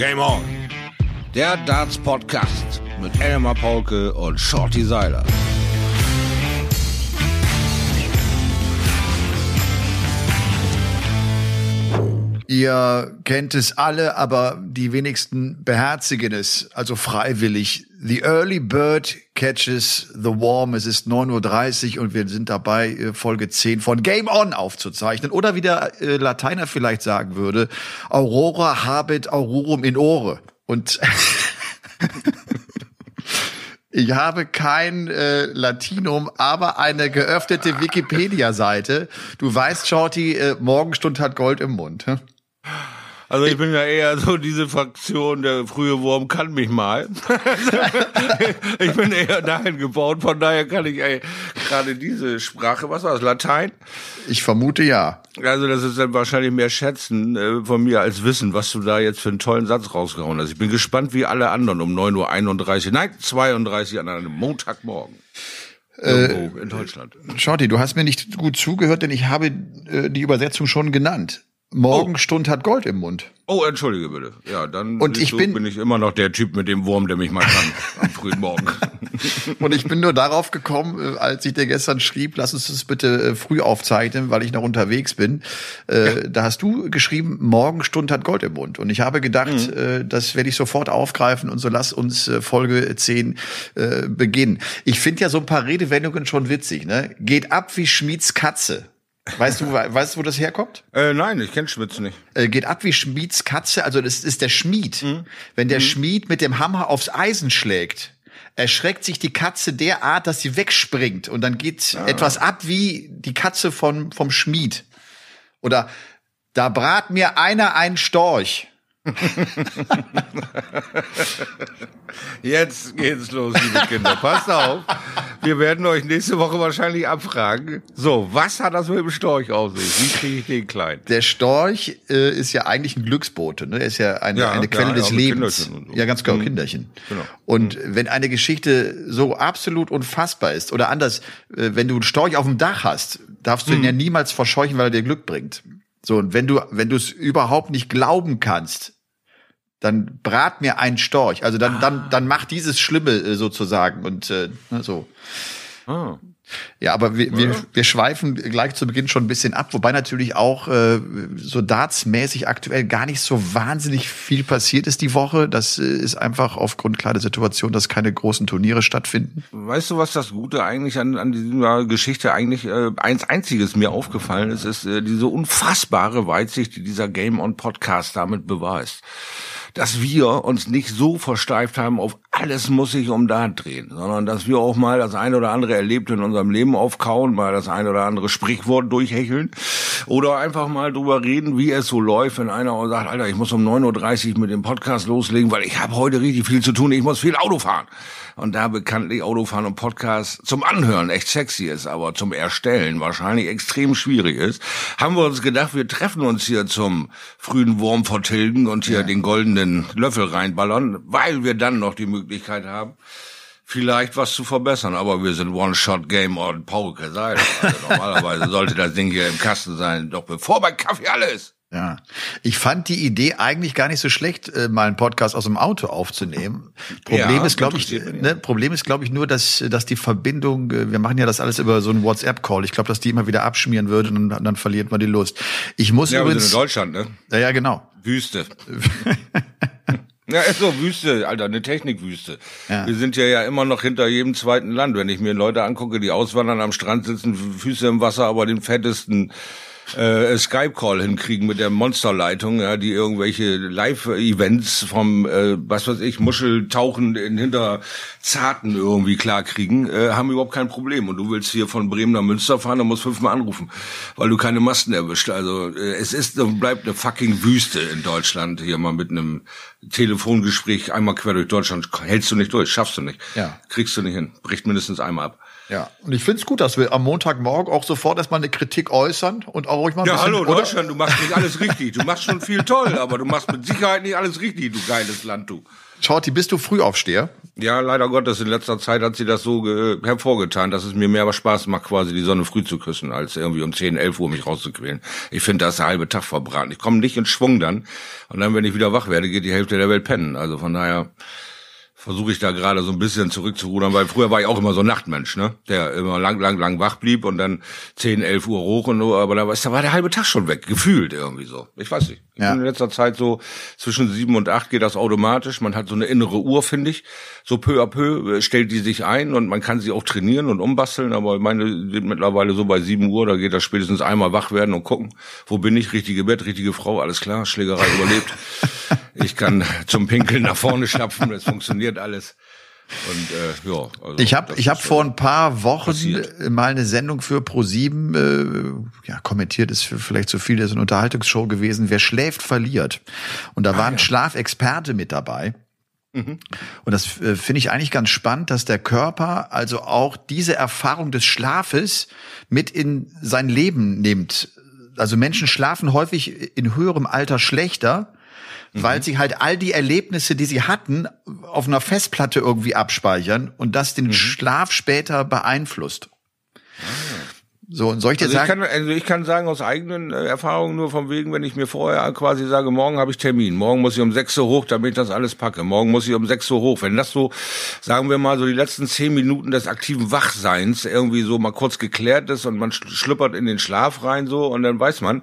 Game On. Der Darts Podcast mit Elmar Paulke und Shorty Seiler. Ihr kennt es alle, aber die wenigsten beherzigen es, also freiwillig. The Early Bird catches the Worm. Es ist 9.30 Uhr und wir sind dabei, äh, Folge 10 von Game On aufzuzeichnen. Oder wie der äh, Lateiner vielleicht sagen würde, Aurora habet aurorum in ore. Und Ich habe kein äh, Latinum, aber eine geöffnete Wikipedia-Seite. Du weißt, Shorty, äh, Morgenstund hat Gold im Mund. Hm? Also ich bin ja eher so diese Fraktion, der frühe Wurm kann mich mal. ich bin eher dahin gebaut, von daher kann ich ey, gerade diese Sprache, was war das, Latein? Ich vermute ja. Also das ist dann wahrscheinlich mehr Schätzen äh, von mir als Wissen, was du da jetzt für einen tollen Satz rausgehauen hast. Ich bin gespannt wie alle anderen um 9.31 Uhr, nein, 32 an einem Montagmorgen. Äh, in Deutschland. Shorty, du hast mir nicht gut zugehört, denn ich habe äh, die Übersetzung schon genannt. Morgenstund oh. hat Gold im Mund. Oh, entschuldige bitte. Ja, dann und ich du, bin, bin ich immer noch der Typ mit dem Wurm, der mich mal kann am frühen Morgen. und ich bin nur darauf gekommen, äh, als ich dir gestern schrieb, lass uns das bitte äh, früh aufzeichnen, weil ich noch unterwegs bin. Äh, ja. Da hast du geschrieben, Morgenstund hat Gold im Mund. Und ich habe gedacht, mhm. das werde ich sofort aufgreifen und so lass uns Folge 10 beginnen. Ich finde ja so ein paar Redewendungen schon witzig. Ne? Geht ab wie Schmieds Katze. Weißt du, weißt du, wo das herkommt? Äh, nein, ich kenne Schmitz nicht. Äh, geht ab wie Schmieds Katze, also das ist der Schmied. Mhm. Wenn der mhm. Schmied mit dem Hammer aufs Eisen schlägt, erschreckt sich die Katze derart, dass sie wegspringt und dann geht ah. etwas ab wie die Katze von, vom Schmied. Oder da brat mir einer einen Storch. Jetzt geht's los, liebe Kinder. Passt auf. Wir werden euch nächste Woche wahrscheinlich abfragen. So, was hat das mit dem Storch auf sich? Wie kriege ich den klein? Der Storch äh, ist ja eigentlich ein Glücksbote. Ne? Er ist ja eine, ja, eine Quelle ja, des Lebens. So. Ja, ganz genau, mhm. Kinderchen. Genau. Und mhm. wenn eine Geschichte so absolut unfassbar ist, oder anders, äh, wenn du einen Storch auf dem Dach hast, darfst du mhm. ihn ja niemals verscheuchen, weil er dir Glück bringt. So, und wenn du, wenn du es überhaupt nicht glauben kannst, dann brat mir ein Storch. Also dann, ah. dann, dann mach dieses Schlimme äh, sozusagen und äh, ne, so. Ah. Ja, aber wir, wir, wir schweifen gleich zu Beginn schon ein bisschen ab, wobei natürlich auch äh, so dartsmäßig aktuell gar nicht so wahnsinnig viel passiert ist die Woche. Das äh, ist einfach aufgrund klar der Situation, dass keine großen Turniere stattfinden. Weißt du, was das Gute eigentlich an, an dieser Geschichte eigentlich äh, eins einziges mir aufgefallen ist, ist äh, diese unfassbare Weitsicht, die dieser Game On Podcast damit beweist dass wir uns nicht so versteift haben auf alles muss sich um Dart drehen, sondern dass wir auch mal das eine oder andere Erlebte in unserem Leben aufkauen, mal das eine oder andere Sprichwort durchhecheln oder einfach mal drüber reden, wie es so läuft, wenn einer sagt, Alter, ich muss um 9.30 Uhr mit dem Podcast loslegen, weil ich habe heute richtig viel zu tun, ich muss viel Auto fahren. Und da bekanntlich Autofahren und Podcast zum Anhören echt sexy ist, aber zum Erstellen wahrscheinlich extrem schwierig ist, haben wir uns gedacht, wir treffen uns hier zum frühen Wurm vertilgen und hier ja. den goldenen Löffel reinballern, weil wir dann noch die Möglichkeit haben, vielleicht was zu verbessern. Aber wir sind One-Shot-Game und Pauke Seil. Also normalerweise sollte das Ding hier im Kasten sein, doch bevor bei Kaffee alles. Ja, ich fand die Idee eigentlich gar nicht so schlecht, äh, mal einen Podcast aus dem Auto aufzunehmen. Problem ja, ist, glaube ich, ne, Problem ist, glaube ich, nur, dass dass die Verbindung, äh, wir machen ja das alles über so einen WhatsApp-Call. Ich glaube, dass die immer wieder abschmieren würde und dann, dann verliert man die Lust. Ich muss ja, übrigens. Wir sind in Deutschland, ne? Ja, ja, genau. Wüste. Ja, ist so Wüste, Alter, eine Technikwüste. Ja. Wir sind ja ja immer noch hinter jedem zweiten Land. Wenn ich mir Leute angucke, die auswandern am Strand sitzen, Füße im Wasser, aber den fettesten äh, Skype-Call hinkriegen mit der Monsterleitung, ja, die irgendwelche Live-Events vom, äh, was weiß ich, Muscheltauchen in Hinterzarten irgendwie klarkriegen, äh, haben überhaupt kein Problem. Und du willst hier von Bremen nach Münster fahren, dann musst fünfmal anrufen, weil du keine Masten erwischt. Also äh, es ist und bleibt eine fucking Wüste in Deutschland, hier mal mit einem Telefongespräch einmal quer durch Deutschland hältst du nicht durch, schaffst du nicht. Ja. Kriegst du nicht hin, bricht mindestens einmal ab. Ja, und ich finde es gut, dass wir am Montagmorgen auch sofort erstmal eine Kritik äußern und auch ruhig mal ein ja, bisschen... Ja, hallo Deutschland, du machst nicht alles richtig. Du machst schon viel toll, aber du machst mit Sicherheit nicht alles richtig, du geiles Land, du. Shorty, bist du Frühaufsteher? Ja, leider Gottes. In letzter Zeit hat sie das so hervorgetan, dass es mir mehr Spaß macht, quasi die Sonne früh zu küssen, als irgendwie um 10, 11 Uhr mich rauszuquälen. Ich finde, das ist der halbe Tag verbraten. Ich komme nicht in Schwung dann. Und dann, wenn ich wieder wach werde, geht die Hälfte der Welt pennen. Also von daher versuche ich da gerade so ein bisschen zurückzurudern, weil früher war ich auch immer so ein Nachtmensch, ne? Der immer lang, lang, lang wach blieb und dann 10, 11 Uhr hoch und so, aber da war, da war der halbe Tag schon weg, gefühlt irgendwie so. Ich weiß nicht. Ja. In letzter Zeit so zwischen sieben und acht geht das automatisch. Man hat so eine innere Uhr, finde ich. So peu à peu äh, stellt die sich ein und man kann sie auch trainieren und umbasteln, aber meine sind mittlerweile so bei sieben Uhr, da geht das spätestens einmal wach werden und gucken, wo bin ich, richtige Bett, richtige Frau, alles klar, Schlägerei überlebt. Ich kann zum Pinkeln nach vorne stapfen, es funktioniert alles. Und äh, ja, also ich habe ich habe vor ein paar Wochen passiert. mal eine Sendung für Pro7 äh, ja kommentiert ist vielleicht zu viel, das ist eine Unterhaltungsshow gewesen. Wer schläft verliert. Und da ah, war ein ja. Schlafexperte mit dabei. Mhm. Und das äh, finde ich eigentlich ganz spannend, dass der Körper also auch diese Erfahrung des Schlafes mit in sein Leben nimmt. Also Menschen schlafen häufig in höherem Alter schlechter, mhm. weil sie halt all die Erlebnisse, die sie hatten, auf einer Festplatte irgendwie abspeichern und das den mhm. Schlaf später beeinflusst. Ah. So, und soll ich dir also sagen? Ich kann, also ich kann sagen aus eigenen äh, Erfahrungen nur von wegen, wenn ich mir vorher quasi sage, morgen habe ich Termin, morgen muss ich um 6 Uhr hoch, damit ich das alles packe, morgen muss ich um 6 Uhr hoch. Wenn das so, sagen wir mal, so die letzten zehn Minuten des aktiven Wachseins irgendwie so mal kurz geklärt ist und man schluppert in den Schlaf rein so und dann weiß man,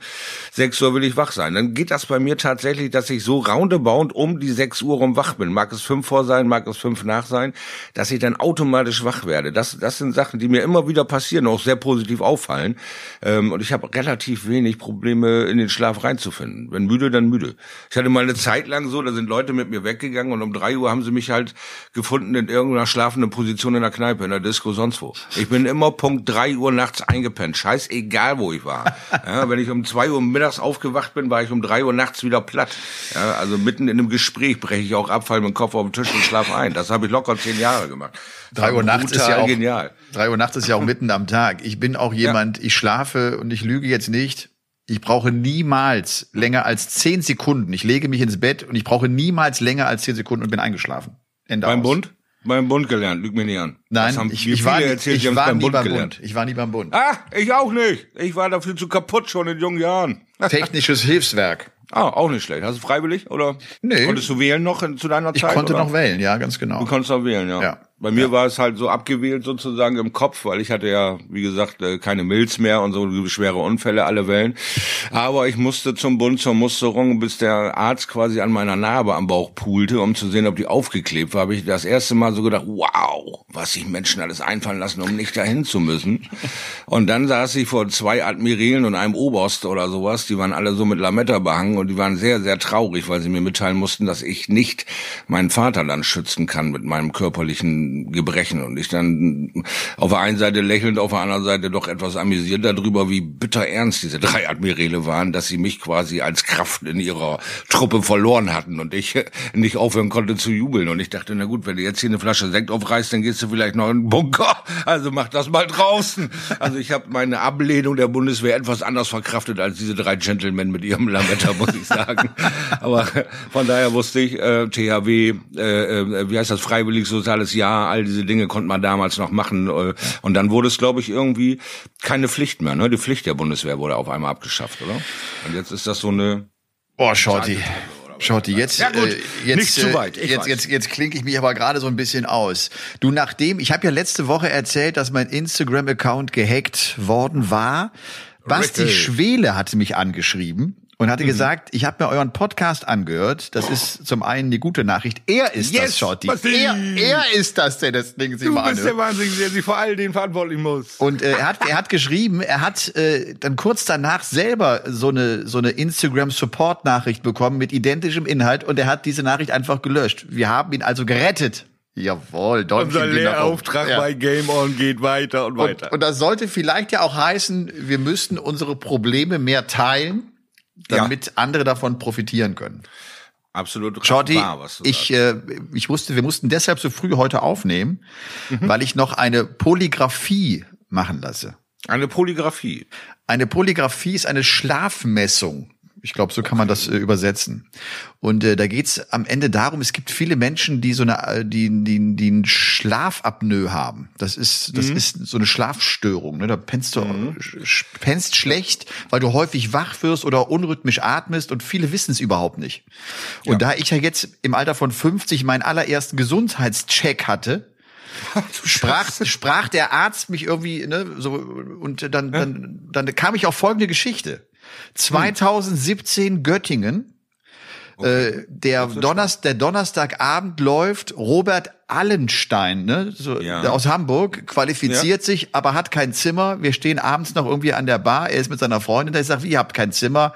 6 Uhr will ich wach sein. Dann geht das bei mir tatsächlich, dass ich so roundabout um die 6 Uhr rum wach bin. Mag es fünf vor sein, mag es fünf nach sein, dass ich dann automatisch wach werde. Das, das sind Sachen, die mir immer wieder passieren, auch sehr positiv auf auffallen. Ähm, und ich habe relativ wenig Probleme, in den Schlaf reinzufinden. Wenn müde, dann müde. Ich hatte mal eine Zeit lang so, da sind Leute mit mir weggegangen und um drei Uhr haben sie mich halt gefunden in irgendeiner schlafenden Position in der Kneipe, in der Disco, sonst wo. Ich bin immer Punkt drei Uhr nachts eingepennt. Scheiß egal, wo ich war. Ja, wenn ich um zwei Uhr mittags aufgewacht bin, war ich um drei Uhr nachts wieder platt. Ja, also mitten in einem Gespräch breche ich auch ab, fall mit dem Kopf auf den Tisch und schlaf ein. Das habe ich locker zehn Jahre gemacht. Drei Uhr nachts ist ja auch genial. Drei Uhr nachts ist ja auch mitten am Tag. Ich bin auch jemand, ja. ich schlafe und ich lüge jetzt nicht. Ich brauche niemals länger als zehn Sekunden. Ich lege mich ins Bett und ich brauche niemals länger als zehn Sekunden und bin eingeschlafen. Ende beim aus. Bund? Beim Bund gelernt, lüg mir nicht an. Nein, ich, ich, war, erzählt, ich war nie beim gelernt. Bund. Ich war nie beim Bund. Ah, ich auch nicht. Ich war dafür zu kaputt schon in jungen Jahren. Technisches Hilfswerk. Ah, auch nicht schlecht. Hast du freiwillig oder? Nee. Konntest du wählen noch zu deiner Zeit? Ich konnte oder? noch wählen, ja, ganz genau. Du konntest noch wählen, ja. ja. Bei mir ja. war es halt so abgewählt sozusagen im Kopf, weil ich hatte ja, wie gesagt, äh, keine Milz mehr und so schwere Unfälle, alle Wellen. Aber ich musste zum Bund zur Musterung, bis der Arzt quasi an meiner Narbe am Bauch poolte, um zu sehen, ob die aufgeklebt war. Habe ich das erste Mal so gedacht, wow, was sich Menschen alles einfallen lassen, um nicht dahin zu müssen. Und dann saß ich vor zwei Admirälen und einem Oberst oder sowas, die waren alle so mit Lametta behangen und die waren sehr, sehr traurig, weil sie mir mitteilen mussten, dass ich nicht meinen Vater dann schützen kann mit meinem körperlichen Gebrechen. Und ich dann auf der einen Seite lächelnd, auf der anderen Seite doch etwas amüsiert darüber, wie bitter ernst diese drei Admiräle waren, dass sie mich quasi als Kraft in ihrer Truppe verloren hatten und ich nicht aufhören konnte zu jubeln. Und ich dachte, na gut, wenn du jetzt hier eine Flasche Sekt aufreißt, dann gehst du vielleicht noch in den Bunker. Also mach das mal draußen. Also ich habe meine Ablehnung der Bundeswehr etwas anders verkraftet als diese drei Gentlemen mit ihrem Lametta, muss ich sagen. Aber von daher wusste ich, äh, THW, äh, äh, wie heißt das, freiwillig soziales Jahr, all diese Dinge konnte man damals noch machen. Äh, und dann wurde es, glaube ich, irgendwie keine Pflicht mehr. Ne? Die Pflicht der Bundeswehr wurde auf einmal abgeschafft, oder? Und jetzt ist das so eine. Oh, Shorty. Shorty, jetzt, ja, gut, äh, jetzt, nicht zu weit. Ich jetzt, weiß. jetzt, jetzt klinke ich mich aber gerade so ein bisschen aus. Du, nachdem, ich habe ja letzte Woche erzählt, dass mein Instagram-Account gehackt worden war. Basti Richtig. Schwele hatte mich angeschrieben und hatte mhm. gesagt, ich habe mir euren Podcast angehört. Das ist zum einen die gute Nachricht. Er ist yes, das, Shorty. Er, er ist das, der das Ding sich Du bist der Wahnsinn, der sich vor all den verantwortlich muss. Und äh, er hat er hat geschrieben, er hat äh, dann kurz danach selber so eine so eine Instagram Support Nachricht bekommen mit identischem Inhalt und er hat diese Nachricht einfach gelöscht. Wir haben ihn also gerettet. Jawohl, Däumchen Unser Lehrauftrag ja. bei Game On geht weiter und weiter. Und, und das sollte vielleicht ja auch heißen, wir müssten unsere Probleme mehr teilen damit ja. andere davon profitieren können. absolut Shorty, wahr, was ich, äh, ich wusste, wir mussten deshalb so früh heute aufnehmen, mhm. weil ich noch eine Polygraphie machen lasse. Eine Polygraphie. Eine Polygraphie ist eine Schlafmessung. Ich glaube, so kann man das äh, übersetzen. Und äh, da geht's am Ende darum, es gibt viele Menschen, die so eine, äh, die, die, die einen Schlafapnoe haben. Das ist, das mhm. ist so eine Schlafstörung. Ne? Da pennst du, mhm. pennst schlecht, weil du häufig wach wirst oder unrhythmisch atmest und viele wissen es überhaupt nicht. Und ja. da ich ja jetzt im Alter von 50 meinen allerersten Gesundheitscheck hatte, sprach, sprach der Arzt mich irgendwie, ne, so, und dann, dann, dann kam ich auf folgende Geschichte. 2017 Göttingen. Okay. Äh, der, Donnerstag, der Donnerstagabend läuft Robert Allenstein, ne, so, ja. aus Hamburg, qualifiziert ja. sich, aber hat kein Zimmer. Wir stehen abends noch irgendwie an der Bar. Er ist mit seiner Freundin, der sagt, ihr habt kein Zimmer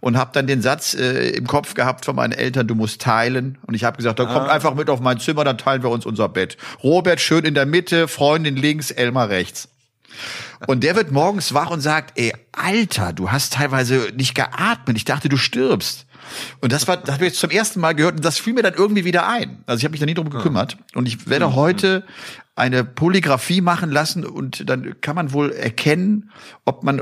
und hab dann den Satz äh, im Kopf gehabt von meinen Eltern, du musst teilen. Und ich habe gesagt, dann ah. kommt einfach mit auf mein Zimmer, dann teilen wir uns unser Bett. Robert schön in der Mitte, Freundin links, Elmar rechts. Und der wird morgens wach und sagt, ey, Alter, du hast teilweise nicht geatmet. Ich dachte, du stirbst. Und das war, das habe ich jetzt zum ersten Mal gehört und das fiel mir dann irgendwie wieder ein. Also ich habe mich da nie drum gekümmert. Und ich werde mhm. heute eine Polygraphie machen lassen und dann kann man wohl erkennen, ob man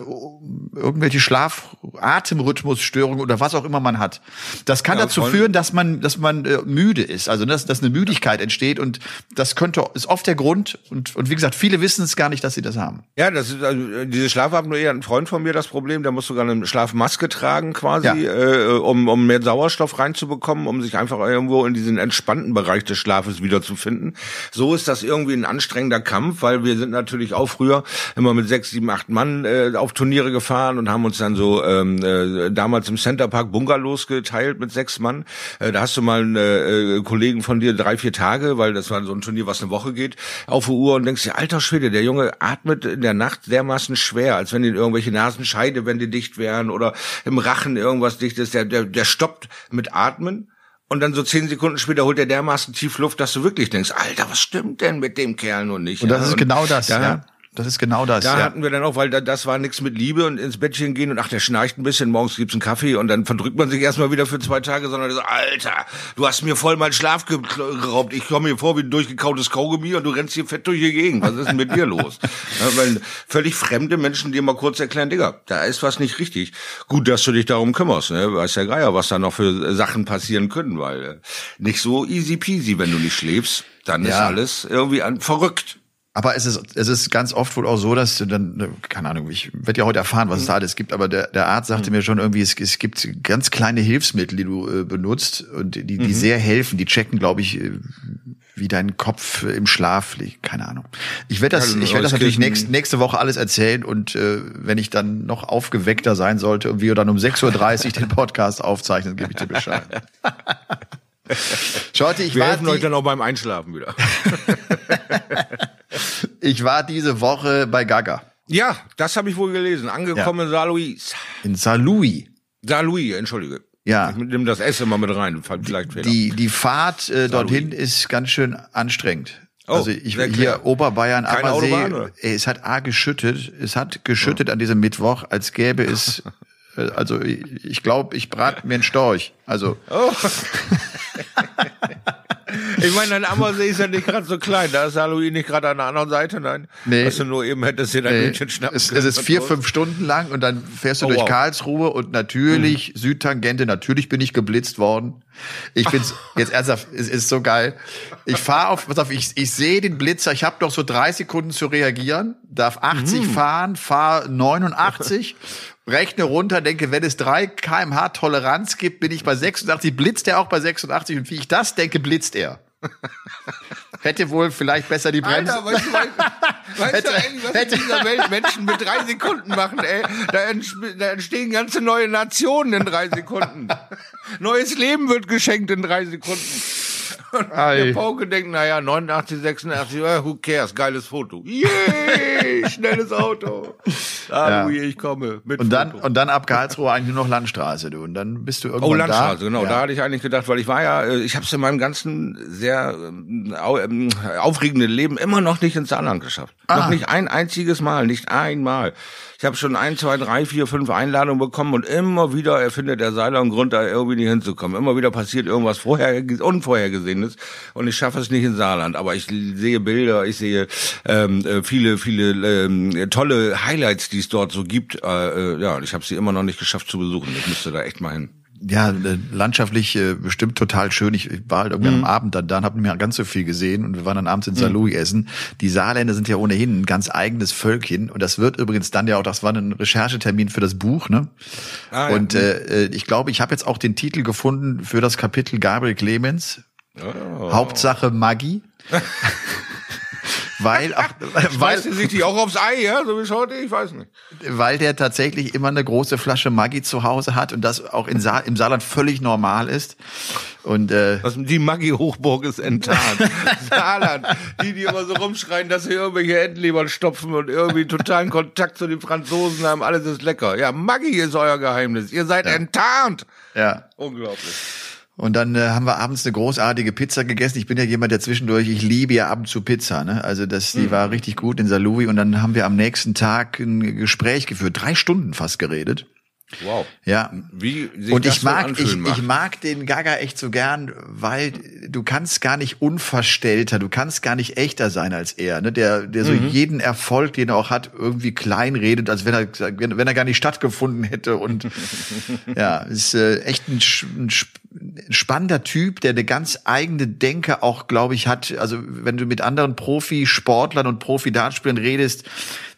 irgendwelche Schlaf Atemrhythmusstörungen oder was auch immer man hat. Das kann ja, dazu führen, dass man dass man äh, müde ist, also dass, dass eine Müdigkeit entsteht und das könnte ist oft der Grund und und wie gesagt, viele wissen es gar nicht, dass sie das haben. Ja, das ist also diese Schlafapnoe, ein Freund von mir das Problem, der muss sogar eine Schlafmaske tragen quasi, ja. äh, um um mehr Sauerstoff reinzubekommen, um sich einfach irgendwo in diesen entspannten Bereich des Schlafes wiederzufinden. So ist das irgendwie ein anstrengender Kampf, weil wir sind natürlich auch früher immer mit sechs, sieben, acht Mann äh, auf Turniere gefahren und haben uns dann so ähm, äh, damals im Centerpark Bungalows geteilt mit sechs Mann. Äh, da hast du mal einen äh, Kollegen von dir drei, vier Tage, weil das war so ein Turnier, was eine Woche geht, auf die Uhr und denkst dir, alter Schwede, der Junge atmet in der Nacht dermaßen schwer, als wenn ihn irgendwelche Nasenscheidewände dicht wären oder im Rachen irgendwas dicht ist. Der, der, der stoppt mit Atmen und dann so zehn Sekunden später holt er dermaßen tief Luft, dass du wirklich denkst, Alter, was stimmt denn mit dem Kerl nun nicht? Und das ja? ist genau das, ja. Das ist genau das. Da ja. hatten wir dann auch, weil da, das war nichts mit Liebe und ins Bettchen gehen und ach, der schnarcht ein bisschen, morgens gibt's einen Kaffee und dann verdrückt man sich erstmal wieder für zwei Tage, sondern so, Alter, du hast mir voll meinen Schlaf geraubt. Ich komme mir vor wie ein durchgekautes Kaugummi und du rennst hier fett durch die Gegend. Was ist denn mit dir los? Ja, weil völlig fremde Menschen dir mal kurz erklären, Digga, da ist was nicht richtig. Gut, dass du dich darum kümmerst, ne? Weiß der Geier, was da noch für Sachen passieren können, weil äh, nicht so easy peasy, wenn du nicht schläfst, dann ja. ist alles irgendwie an, verrückt. Aber es ist, es ist ganz oft wohl auch so, dass dann, keine Ahnung, ich werde ja heute erfahren, was es da alles gibt, aber der, der Arzt sagte mhm. mir schon irgendwie, es, es gibt ganz kleine Hilfsmittel, die du äh, benutzt und die, die mhm. sehr helfen. Die checken, glaube ich, äh, wie dein Kopf im Schlaf liegt. Keine Ahnung. Ich werde das, ich werde das natürlich nächst, nächste Woche alles erzählen und äh, wenn ich dann noch aufgeweckter sein sollte und wir dann um 6.30 Uhr den Podcast aufzeichnen, gebe ich dir Bescheid. Schotti, ich wir helfen euch dann auch beim Einschlafen wieder. Ich war diese Woche bei Gaga. Ja, das habe ich wohl gelesen. Angekommen ja. in Saint Louis. In Saint Louis. Saint Louis, entschuldige. Ja. Ich nehme das S immer mit rein, vielleicht Fehler. Die, die Fahrt äh, dorthin ist ganz schön anstrengend. Oh, also ich hier Oberbayern, Keine Ammersee, Autobahn, ey, es hat A geschüttet, es hat geschüttet oh. an diesem Mittwoch, als gäbe es äh, also ich, ich glaube, ich brate mir einen Storch. Also oh. Ich meine, dein Ammersee ist ja nicht gerade so klein. Da ist Halloween nicht gerade an der anderen Seite, nein. Nee. Dass du nur eben hättest dir dein nee. Hühnchen schnappen es, es ist vier, los. fünf Stunden lang und dann fährst du oh, durch wow. Karlsruhe und natürlich hm. Südtangente, natürlich bin ich geblitzt worden. Ich bin's jetzt ernsthaft, es ist so geil. Ich fahre auf, pass auf, ich, ich sehe den Blitzer, ich habe noch so drei Sekunden zu reagieren, darf 80 hm. fahren, fahr 89 rechne runter, denke, wenn es 3 kmh Toleranz gibt, bin ich bei 86, blitzt er auch bei 86 und wie ich das denke, blitzt er. Hätte wohl vielleicht besser die Bremse. Alter, weißt du, weißt hätte, du eigentlich, was hätte, in dieser Welt Menschen mit drei Sekunden machen, ey? Da, da entstehen ganze neue Nationen in drei Sekunden. Neues Leben wird geschenkt in drei Sekunden. Der Pauke denkt, naja, 89, 86, who cares, geiles Foto. Yay, schnelles Auto. Ah, ja. Louis, ich komme. Mit und dann, und dann ab Karlsruhe eigentlich nur noch Landstraße, du. Und dann bist du irgendwann Oh, Landstraße, da. genau. Ja. Da hatte ich eigentlich gedacht, weil ich war ja, äh, ich habe es in meinem ganzen sehr ähm, ähm, aufregenden Leben immer noch nicht ins Saarland geschafft. Ah. Noch nicht ein einziges Mal, nicht einmal. Ich habe schon ein, zwei, drei, vier, fünf Einladungen bekommen und immer wieder erfindet der Seiler einen Grund, da irgendwie nicht hinzukommen. Immer wieder passiert irgendwas vorher, Unvorhergesehenes und ich schaffe es nicht in Saarland. Aber ich sehe Bilder, ich sehe ähm, äh, viele, viele ähm, tolle Highlights, die es dort so gibt. Äh, äh, ja, ich habe sie immer noch nicht geschafft zu besuchen. Ich müsste da echt mal hin ja, äh, landschaftlich äh, bestimmt total schön. Ich war halt irgendwie mhm. am Abend dann da und habe nicht mehr ganz so viel gesehen und wir waren dann abends in Salou mhm. essen. Die Saarländer sind ja ohnehin ein ganz eigenes Völkchen und das wird übrigens dann ja auch, das war ein Recherchetermin für das Buch, ne? Ah, ja. Und äh, äh, ich glaube, ich habe jetzt auch den Titel gefunden für das Kapitel Gabriel Clemens. Oh. Hauptsache Maggie. weil, ach, weil sich die auch aufs Ei, ja, so wie heute, ich weiß nicht. Weil der tatsächlich immer eine große Flasche Maggi zu Hause hat und das auch in Sa im Saarland völlig normal ist. Und äh, Was, die Maggi-Hochburg ist enttarnt. Saarland, die, die immer so rumschreien, dass sie irgendwelche Entenlebern stopfen und irgendwie totalen Kontakt zu den Franzosen haben, alles ist lecker. Ja, Maggi ist euer Geheimnis. Ihr seid ja. enttarnt. Ja. Unglaublich. Und dann äh, haben wir abends eine großartige Pizza gegessen. Ich bin ja jemand, der zwischendurch, ich liebe ja ab und zu Pizza. Ne? Also das, die mhm. war richtig gut in Salui. Und dann haben wir am nächsten Tag ein Gespräch geführt, drei Stunden fast geredet. Wow. Ja. Wie und ich mag, so ich, ich mag den Gaga echt so gern, weil du kannst gar nicht unverstellter, du kannst gar nicht echter sein als er, ne? Der, der so mhm. jeden Erfolg, den er auch hat, irgendwie klein redet, als wenn er, wenn, wenn er gar nicht stattgefunden hätte. Und ja, ist äh, echt ein, ein spannender Typ, der eine ganz eigene Denke auch, glaube ich, hat. Also wenn du mit anderen Profisportlern und Profi-Dartspielern redest,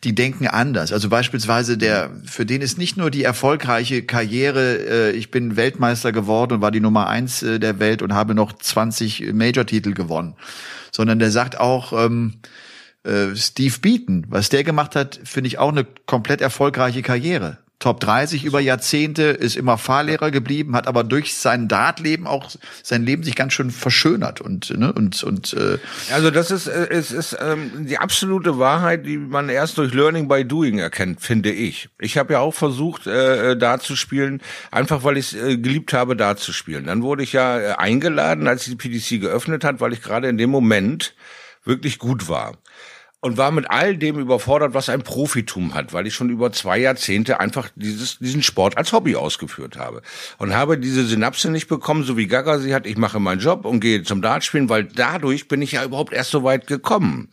die denken anders. Also beispielsweise der, für den ist nicht nur die erfolgreiche Karriere, äh, ich bin Weltmeister geworden und war die Nummer eins äh, der Welt und habe noch 20 Major-Titel gewonnen, sondern der sagt auch, ähm, äh, Steve Beaton, was der gemacht hat, finde ich auch eine komplett erfolgreiche Karriere. Top 30 über Jahrzehnte, ist immer Fahrlehrer geblieben, hat aber durch sein Dartleben auch sein Leben sich ganz schön verschönert und ne, und und äh also das ist äh, es ist ähm, die absolute Wahrheit, die man erst durch Learning by Doing erkennt, finde ich. Ich habe ja auch versucht, äh, äh da zu spielen, einfach weil ich äh, geliebt habe, da zu spielen. Dann wurde ich ja äh, eingeladen, als die PDC geöffnet hat, weil ich gerade in dem Moment wirklich gut war und war mit all dem überfordert, was ein Profitum hat, weil ich schon über zwei Jahrzehnte einfach dieses, diesen Sport als Hobby ausgeführt habe. Und habe diese Synapse nicht bekommen, so wie Gaga sie hat, ich mache meinen Job und gehe zum Dartspielen, weil dadurch bin ich ja überhaupt erst so weit gekommen.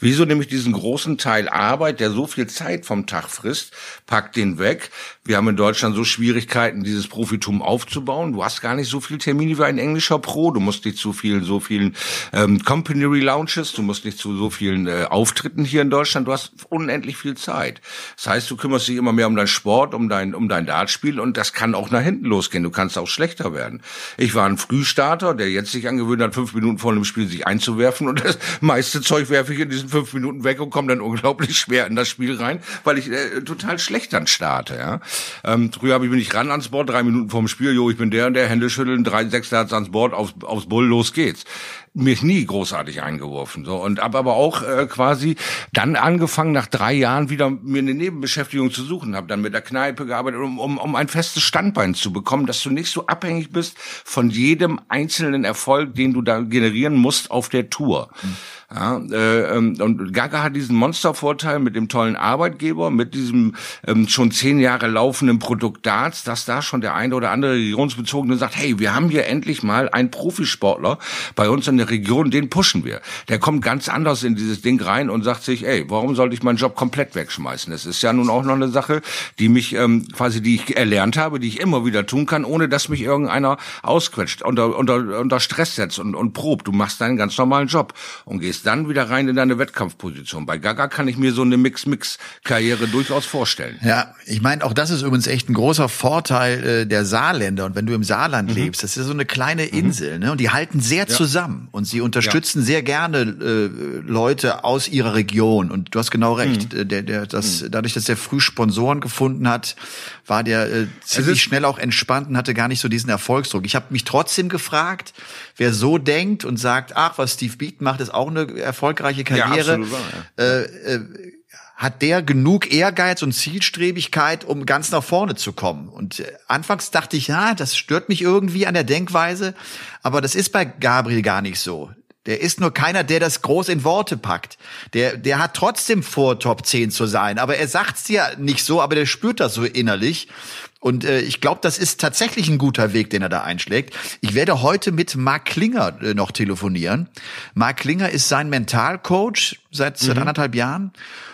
Wieso nämlich diesen großen Teil Arbeit, der so viel Zeit vom Tag frisst, pack den weg. Wir haben in Deutschland so Schwierigkeiten, dieses Profitum aufzubauen. Du hast gar nicht so viel Termine wie ein englischer Pro. Du musst nicht zu vielen, so vielen ähm, Company Relaunches, du musst nicht zu so vielen äh, Auftritten hier in Deutschland, du hast unendlich viel Zeit. Das heißt, du kümmerst dich immer mehr um deinen Sport, um dein, um dein Dartspiel und das kann auch nach hinten losgehen. Du kannst auch schlechter werden. Ich war ein Frühstarter, der jetzt sich angewöhnt hat, fünf Minuten vor einem Spiel sich einzuwerfen und das meiste Zeug werfe ich in diesen fünf Minuten weg und komme dann unglaublich schwer in das Spiel rein, weil ich äh, total schlecht dann starte. Ja? Ähm, früher habe ich bin ich ran ans Board, drei Minuten vorm Spiel, jo, ich bin der und der, Hände schütteln, drei, sechs Herz ans Board, aufs, aufs Bull, los geht's mich nie großartig eingeworfen. So und habe aber auch äh, quasi dann angefangen nach drei Jahren wieder mir eine Nebenbeschäftigung zu suchen, habe dann mit der Kneipe gearbeitet, um, um, um ein festes Standbein zu bekommen, dass du nicht so abhängig bist von jedem einzelnen Erfolg, den du da generieren musst auf der Tour. Mhm. Ja, äh, ähm, und Gaga hat diesen Monstervorteil mit dem tollen Arbeitgeber, mit diesem ähm, schon zehn Jahre laufenden Produkt Darts, dass da schon der eine oder andere Regionsbezogene sagt, hey, wir haben hier endlich mal einen Profisportler bei uns in der Region, den pushen wir. Der kommt ganz anders in dieses Ding rein und sagt sich, ey, warum sollte ich meinen Job komplett wegschmeißen? Das ist ja nun auch noch eine Sache, die mich ähm, quasi, die ich erlernt habe, die ich immer wieder tun kann, ohne dass mich irgendeiner ausquetscht, unter, unter, unter Stress setzt und, und probt. Du machst deinen ganz normalen Job und gehst gehst dann wieder rein in deine Wettkampfposition. Bei Gaga kann ich mir so eine Mix-Mix-Karriere durchaus vorstellen. Ja, ich meine, auch das ist übrigens echt ein großer Vorteil äh, der Saarländer. Und wenn du im Saarland mhm. lebst, das ist so eine kleine mhm. Insel, ne? Und die halten sehr ja. zusammen und sie unterstützen ja. sehr gerne äh, Leute aus ihrer Region. Und du hast genau recht. Mhm. Der, der, das, mhm. dadurch, dass der früh Sponsoren gefunden hat, war der äh, ziemlich schnell auch entspannt und hatte gar nicht so diesen Erfolgsdruck. Ich habe mich trotzdem gefragt, wer so denkt und sagt, ach, was Steve Beat macht, ist auch eine erfolgreiche Karriere. Ja, wahr, ja. äh, äh, hat der genug Ehrgeiz und Zielstrebigkeit, um ganz nach vorne zu kommen? Und äh, anfangs dachte ich, ja, das stört mich irgendwie an der Denkweise, aber das ist bei Gabriel gar nicht so. Der ist nur keiner, der das groß in Worte packt. Der, der hat trotzdem vor, Top 10 zu sein. Aber er sagt's ja nicht so, aber der spürt das so innerlich. Und äh, ich glaube, das ist tatsächlich ein guter Weg, den er da einschlägt. Ich werde heute mit Mark Klinger äh, noch telefonieren. Mark Klinger ist sein Mentalcoach seit, mhm. seit anderthalb Jahren.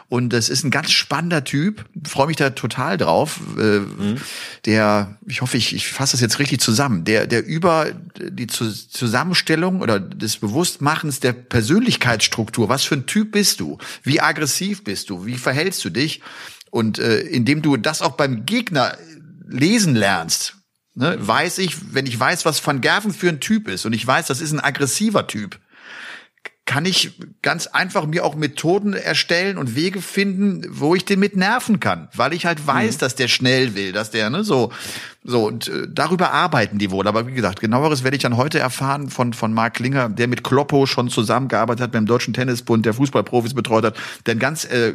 Und das ist ein ganz spannender Typ. Freue mich da total drauf. Äh, mhm. Der, ich hoffe, ich, ich fasse das jetzt richtig zusammen. Der, der über die Zusammenstellung oder des Bewusstmachens der Persönlichkeitsstruktur, was für ein Typ bist du? Wie aggressiv bist du? Wie verhältst du dich? Und äh, indem du das auch beim Gegner lesen lernst, ne, weiß ich, wenn ich weiß, was Van Gerven für ein Typ ist und ich weiß, das ist ein aggressiver Typ, kann ich ganz einfach mir auch Methoden erstellen und Wege finden, wo ich den mit nerven kann, weil ich halt weiß, mhm. dass der schnell will, dass der ne so so und äh, darüber arbeiten die wohl. Aber wie gesagt, genaueres werde ich dann heute erfahren von von Marc Klinger, der mit Kloppo schon zusammengearbeitet hat beim Deutschen Tennisbund, der Fußballprofis betreut hat, der ein ganz äh,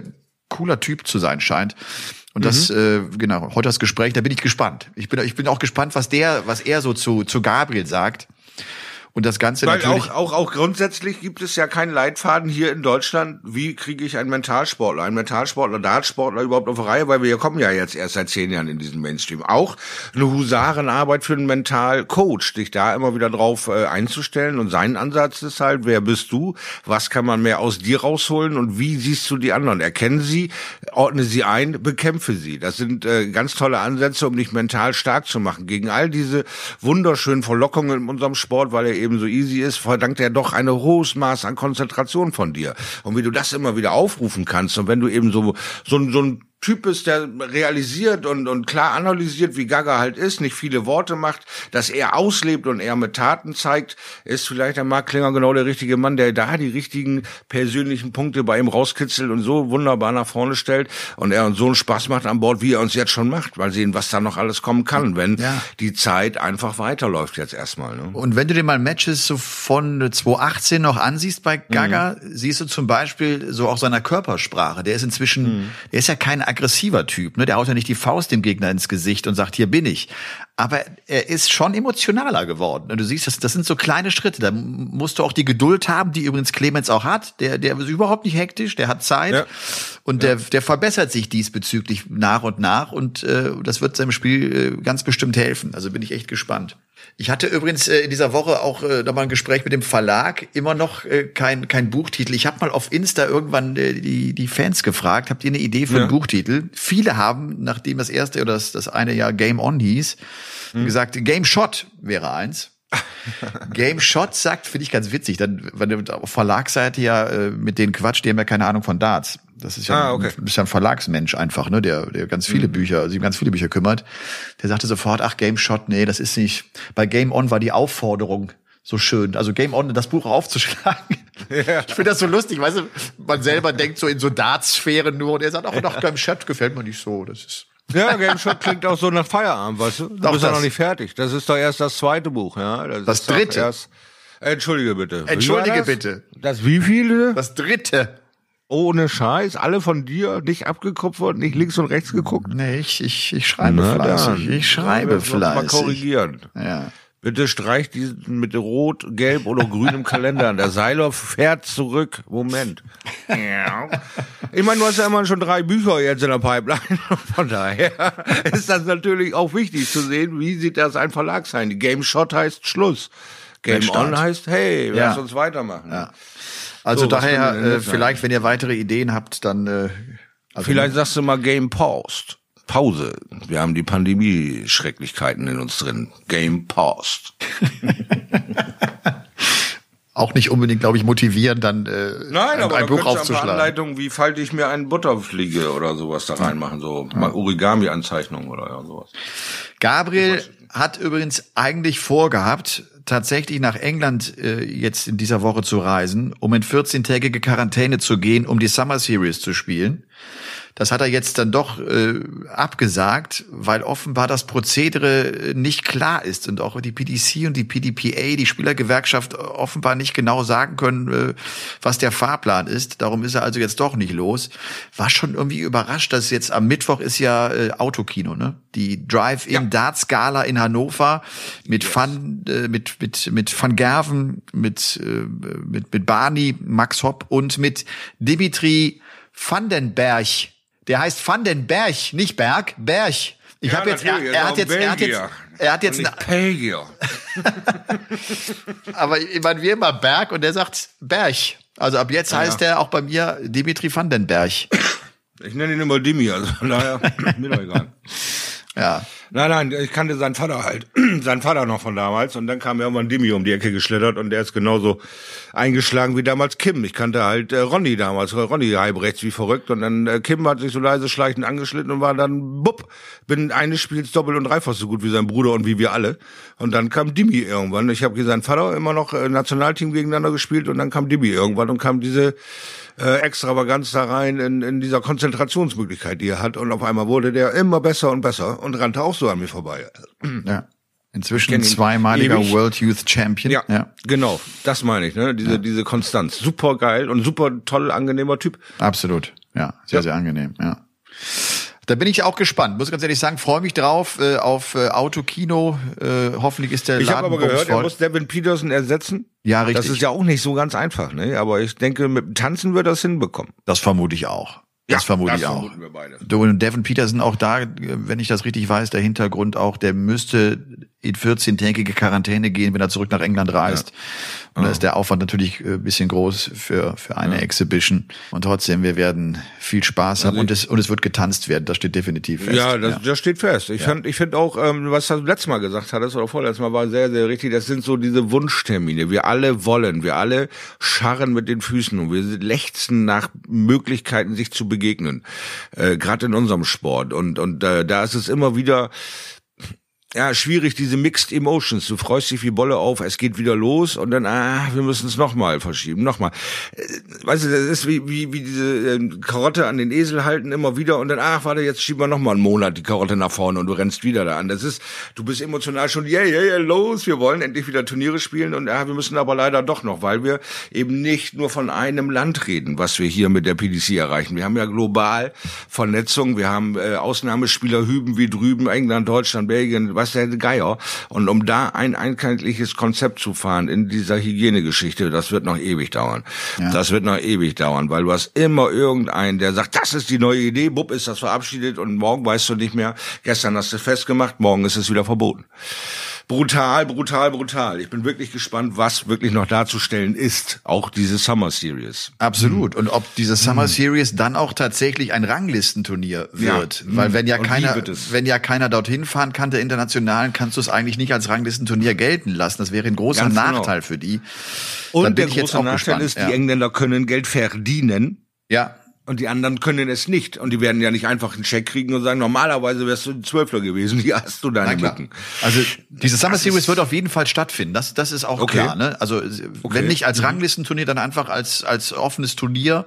cooler Typ zu sein scheint. Und das, mhm. äh, genau, heute das Gespräch, da bin ich gespannt. Ich bin, ich bin auch gespannt, was der, was er so zu, zu Gabriel sagt. Und das Ganze Weil natürlich. Auch, auch, auch grundsätzlich gibt es ja keinen Leitfaden hier in Deutschland, wie kriege ich einen Mentalsportler, einen Mentalsportler, Dartsportler überhaupt auf die Reihe, weil wir kommen ja jetzt erst seit zehn Jahren in diesen Mainstream. Auch eine Husarenarbeit für einen Mentalcoach, dich da immer wieder drauf äh, einzustellen. Und sein Ansatz ist halt, wer bist du? Was kann man mehr aus dir rausholen? Und wie siehst du die anderen? Erkenne sie, ordne sie ein, bekämpfe sie. Das sind äh, ganz tolle Ansätze, um dich mental stark zu machen. Gegen all diese wunderschönen Verlockungen in unserem Sport, weil er eben eben so easy ist, verdankt er doch ein hohes Maß an Konzentration von dir. Und wie du das immer wieder aufrufen kannst und wenn du eben so, so, so ein Typ ist, der realisiert und, und klar analysiert, wie Gaga halt ist, nicht viele Worte macht, dass er auslebt und er mit Taten zeigt, ist vielleicht der Mark Klinger genau der richtige Mann, der da die richtigen persönlichen Punkte bei ihm rauskitzelt und so wunderbar nach vorne stellt und er uns so einen Spaß macht an Bord, wie er uns jetzt schon macht. Mal sehen, was da noch alles kommen kann, wenn ja. die Zeit einfach weiterläuft jetzt erstmal. Ne? Und wenn du dir mal Matches so von 2018 noch ansiehst bei Gaga, mhm. siehst du zum Beispiel so auch seiner Körpersprache. Der ist inzwischen, mhm. der ist ja kein aggressiver Typ, ne? Der haut ja nicht die Faust dem Gegner ins Gesicht und sagt, hier bin ich. Aber er ist schon emotionaler geworden. Und du siehst, das, das sind so kleine Schritte. Da musst du auch die Geduld haben, die übrigens Clemens auch hat. Der, der ist überhaupt nicht hektisch, der hat Zeit. Ja. Und der, der verbessert sich diesbezüglich nach und nach. Und äh, das wird seinem Spiel äh, ganz bestimmt helfen. Also bin ich echt gespannt. Ich hatte übrigens äh, in dieser Woche auch äh, nochmal ein Gespräch mit dem Verlag, immer noch äh, kein, kein Buchtitel. Ich habe mal auf Insta irgendwann äh, die, die Fans gefragt, habt ihr eine Idee für ja. einen Buchtitel? Viele haben, nachdem das erste oder das, das eine Jahr Game On hieß, hm. gesagt, Game Shot wäre eins. Game Shot sagt, finde ich ganz witzig, dann, wenn du auf Verlagsseite ja äh, mit denen Quatsch, die haben ja keine Ahnung von Darts. Das ist ja, ah, okay. ein, ist ja ein Verlagsmensch einfach, ne, der, der ganz viele mhm. Bücher, sich um ganz viele Bücher kümmert. Der sagte sofort, ach, Game Shot, nee, das ist nicht. Bei Game On war die Aufforderung so schön. Also Game On, das Buch aufzuschlagen. Ja. Ich finde das so lustig, weißt du, man selber denkt so in so Darts-Sphären nur und er sagt, ach, doch, Game Shot gefällt mir nicht so. Das ist. Ja, Game Shot klingt auch so nach Feierabend, weißt du? Du doch, bist ja noch nicht fertig. Das ist doch erst das zweite Buch, ja. Das, das dritte. Erst, Entschuldige bitte. Entschuldige bitte. Das wie viele? Das dritte. Ohne Scheiß, alle von dir, nicht abgekupfert, nicht links und rechts geguckt? Nee, ich, ich, ich schreibe Na fleißig. Dann. Ich schreibe ja, fleißig. Mal korrigieren. Ja. Bitte streich diesen mit rot, gelb oder grünem Kalender an. Der Seiler fährt zurück. Moment. Ich meine, du hast ja immer schon drei Bücher jetzt in der Pipeline. Von daher ist das natürlich auch wichtig zu sehen, wie sieht das ein Verlag sein. Game Shot heißt Schluss. Game On heißt, hey, lass ja. uns weitermachen. Ja. Also so, daher, äh, vielleicht, wenn ihr weitere Ideen habt, dann. Äh, also vielleicht sagst du mal Game Paused. Pause. Wir haben die Pandemie-Schrecklichkeiten in uns drin. Game paused. auch nicht unbedingt, glaube ich, motivieren, dann äh, Nein, ein, aber ein Buch aufzuschlagen. Anleitung, wie falte ich mir einen Butterfliege oder sowas da reinmachen, so ja. Origami-Anzeichnungen oder ja, sowas. Gabriel hat übrigens eigentlich vorgehabt, tatsächlich nach England äh, jetzt in dieser Woche zu reisen, um in 14-tägige Quarantäne zu gehen, um die Summer Series zu spielen. Das hat er jetzt dann doch äh, abgesagt, weil offenbar das Prozedere nicht klar ist und auch die PDC und die PDPA, die Spielergewerkschaft, offenbar nicht genau sagen können, äh, was der Fahrplan ist. Darum ist er also jetzt doch nicht los. War schon irgendwie überrascht, dass jetzt am Mittwoch ist ja äh, Autokino, ne? Die Drive-In ja. Darts Gala in Hannover mit yes. Van äh, mit mit mit Van Gerven, mit äh, mit mit Barney, Max Hopp und mit Dimitri Vandenberg der heißt Vandenberg, nicht Berg, Berg. Ich ja, habe jetzt, er, er hat jetzt, er hat jetzt, er hat jetzt, Belgier. aber ich meine, wir immer Berg und der sagt Berg. Also ab jetzt ja, heißt er auch bei mir Dimitri Vandenberg. Ich nenne ihn immer Dimi, also naja, mir doch egal. Ja. Nein, nein, ich kannte seinen Vater halt, seinen Vater noch von damals und dann kam irgendwann Dimi um die Ecke geschlittert und der ist genauso eingeschlagen wie damals Kim. Ich kannte halt äh, Ronny damals, Ronny halbrechts wie verrückt und dann äh, Kim hat sich so leise schleichend angeschlitten und war dann, bupp, bin eines Spiels doppelt und dreifach so gut wie sein Bruder und wie wir alle. Und dann kam Dimi irgendwann. Ich habe seinen Vater immer noch äh, Nationalteam gegeneinander gespielt und dann kam Dimi irgendwann und kam diese äh, Extravaganz da rein in, in dieser Konzentrationsmöglichkeit, die er hat. Und auf einmal wurde der immer besser und besser und rannte auch so an mir vorbei. Ja. Inzwischen zweimaliger World Youth Champion. Ja, ja, genau. Das meine ich, ne? Diese, ja. diese Konstanz. Super geil und super toll, angenehmer Typ. Absolut. Ja, sehr, ja. sehr angenehm, ja. Da bin ich auch gespannt. Muss ganz ehrlich sagen, freue mich drauf äh, auf äh, Autokino. Äh, hoffentlich ist der Ich habe aber gehört, er muss Devin Peterson ersetzen. Ja, richtig. Das ist ja auch nicht so ganz einfach, ne? Aber ich denke, mit Tanzen wird das hinbekommen. Das vermute ich auch. Das ja, vermute das ich auch. Wir beide. Und Devin Peterson auch da, wenn ich das richtig weiß, der Hintergrund auch, der müsste in 14-tägige Quarantäne gehen, wenn er zurück nach England reist. Ja. Und da ist der Aufwand natürlich ein äh, bisschen groß für, für eine ja. Exhibition. Und trotzdem, wir werden viel Spaß haben also und es, und es wird getanzt werden. Das steht definitiv fest. Ja, das, ja. das steht fest. Ich, ja. Fand, ich finde auch, ähm, was du letztes Mal gesagt hattest oder vorletztes Mal war sehr, sehr richtig. Das sind so diese Wunschtermine. Wir alle wollen, wir alle scharren mit den Füßen und wir lechzen nach Möglichkeiten, sich zu begegnen. Äh, Gerade in unserem Sport. Und, und äh, da ist es immer wieder ja, schwierig, diese Mixed Emotions. Du freust dich wie Bolle auf, es geht wieder los und dann, ah, wir müssen es nochmal verschieben, nochmal. Äh, weißt du, das ist wie, wie, wie diese äh, Karotte an den Esel halten immer wieder und dann, ach, warte, jetzt schieben wir nochmal einen Monat die Karotte nach vorne und du rennst wieder da an. Das ist, du bist emotional schon, yeah, yeah, yeah, los, wir wollen endlich wieder Turniere spielen und ja, wir müssen aber leider doch noch, weil wir eben nicht nur von einem Land reden, was wir hier mit der PDC erreichen. Wir haben ja global Vernetzung, wir haben äh, Ausnahmespieler hüben wie drüben, England, Deutschland, Belgien, was der Geier. Und um da ein einheitliches Konzept zu fahren in dieser Hygienegeschichte, das wird noch ewig dauern. Ja. Das wird noch ewig dauern, weil du hast immer irgendeinen, der sagt, das ist die neue Idee, bupp, ist das verabschiedet und morgen weißt du nicht mehr, gestern hast du festgemacht, morgen ist es wieder verboten brutal, brutal, brutal. Ich bin wirklich gespannt, was wirklich noch darzustellen ist. Auch diese Summer Series. Absolut. Und ob diese Summer mhm. Series dann auch tatsächlich ein Ranglistenturnier wird. Ja. Weil wenn ja Und keiner, wenn ja keiner dorthin fahren kann, der internationalen, kannst du es eigentlich nicht als Ranglistenturnier gelten lassen. Das wäre ein großer Ganz genau. Nachteil genau. für die. Und der große Nachteil gespannt. ist, ja. die Engländer können Geld verdienen. Ja. Und die anderen können es nicht. Und die werden ja nicht einfach einen Check kriegen und sagen, normalerweise wärst du ein Zwölfler gewesen, hier hast du deine Mücken. Also diese Summer Series wird auf jeden Fall stattfinden. Das, das ist auch okay. klar. Ne? Also okay. wenn nicht als mhm. Ranglistenturnier, dann einfach als, als offenes Turnier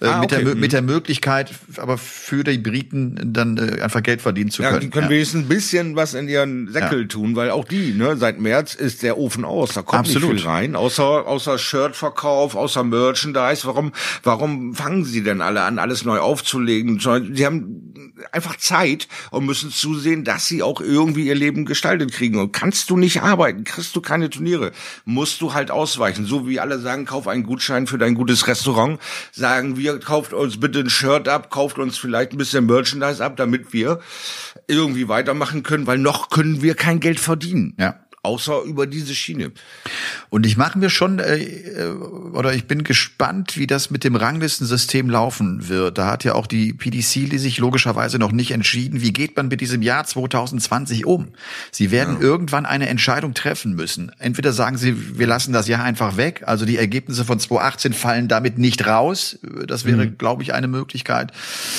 äh, ah, mit, okay. der, mhm. mit der Möglichkeit, aber für die Briten dann äh, einfach Geld verdienen zu können. Ja, die können ja. wenigstens ein bisschen was in ihren Säckel ja. tun, weil auch die, ne, seit März ist der Ofen aus. Da kommt Absolut. nicht viel rein, außer, außer Shirtverkauf, außer Merchandise. Warum, warum fangen sie denn alle alle an, alles neu aufzulegen. Sie haben einfach Zeit und müssen zusehen, dass sie auch irgendwie ihr Leben gestaltet kriegen. Und kannst du nicht arbeiten, kriegst du keine Turniere, musst du halt ausweichen. So wie alle sagen, kauf einen Gutschein für dein gutes Restaurant, sagen wir, kauft uns bitte ein Shirt ab, kauft uns vielleicht ein bisschen Merchandise ab, damit wir irgendwie weitermachen können, weil noch können wir kein Geld verdienen. Ja außer über diese Schiene. Und ich mache mir schon, äh, äh, oder ich bin gespannt, wie das mit dem Ranglistensystem laufen wird. Da hat ja auch die PDC die sich logischerweise noch nicht entschieden, wie geht man mit diesem Jahr 2020 um. Sie werden ja. irgendwann eine Entscheidung treffen müssen. Entweder sagen sie, wir lassen das Jahr einfach weg, also die Ergebnisse von 2018 fallen damit nicht raus. Das wäre, mhm. glaube ich, eine Möglichkeit.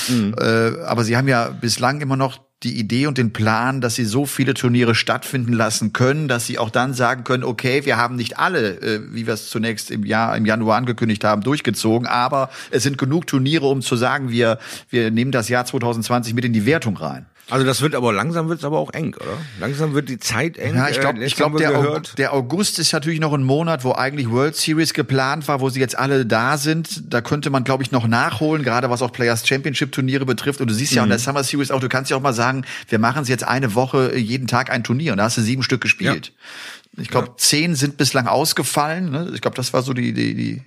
Mhm. Äh, aber sie haben ja bislang immer noch die Idee und den Plan, dass sie so viele Turniere stattfinden lassen können, dass sie auch dann sagen können, okay, wir haben nicht alle, äh, wie wir es zunächst im Jahr im Januar angekündigt haben, durchgezogen, aber es sind genug Turniere, um zu sagen, wir wir nehmen das Jahr 2020 mit in die Wertung rein. Also das wird aber langsam wird es aber auch eng, oder? Langsam wird die Zeit eng. Ja, ich glaube, äh, ich glaube der, August, der August ist natürlich noch ein Monat, wo eigentlich World Series geplant war, wo sie jetzt alle da sind. Da könnte man, glaube ich, noch nachholen, gerade was auch Players Championship Turniere betrifft. Und du siehst ja mhm. an der Summer Series auch, du kannst ja auch mal sagen, wir machen es jetzt eine Woche jeden Tag ein Turnier und da hast du sieben Stück gespielt. Ja. Ich glaube, ja. zehn sind bislang ausgefallen. Ne? Ich glaube, das war so die die die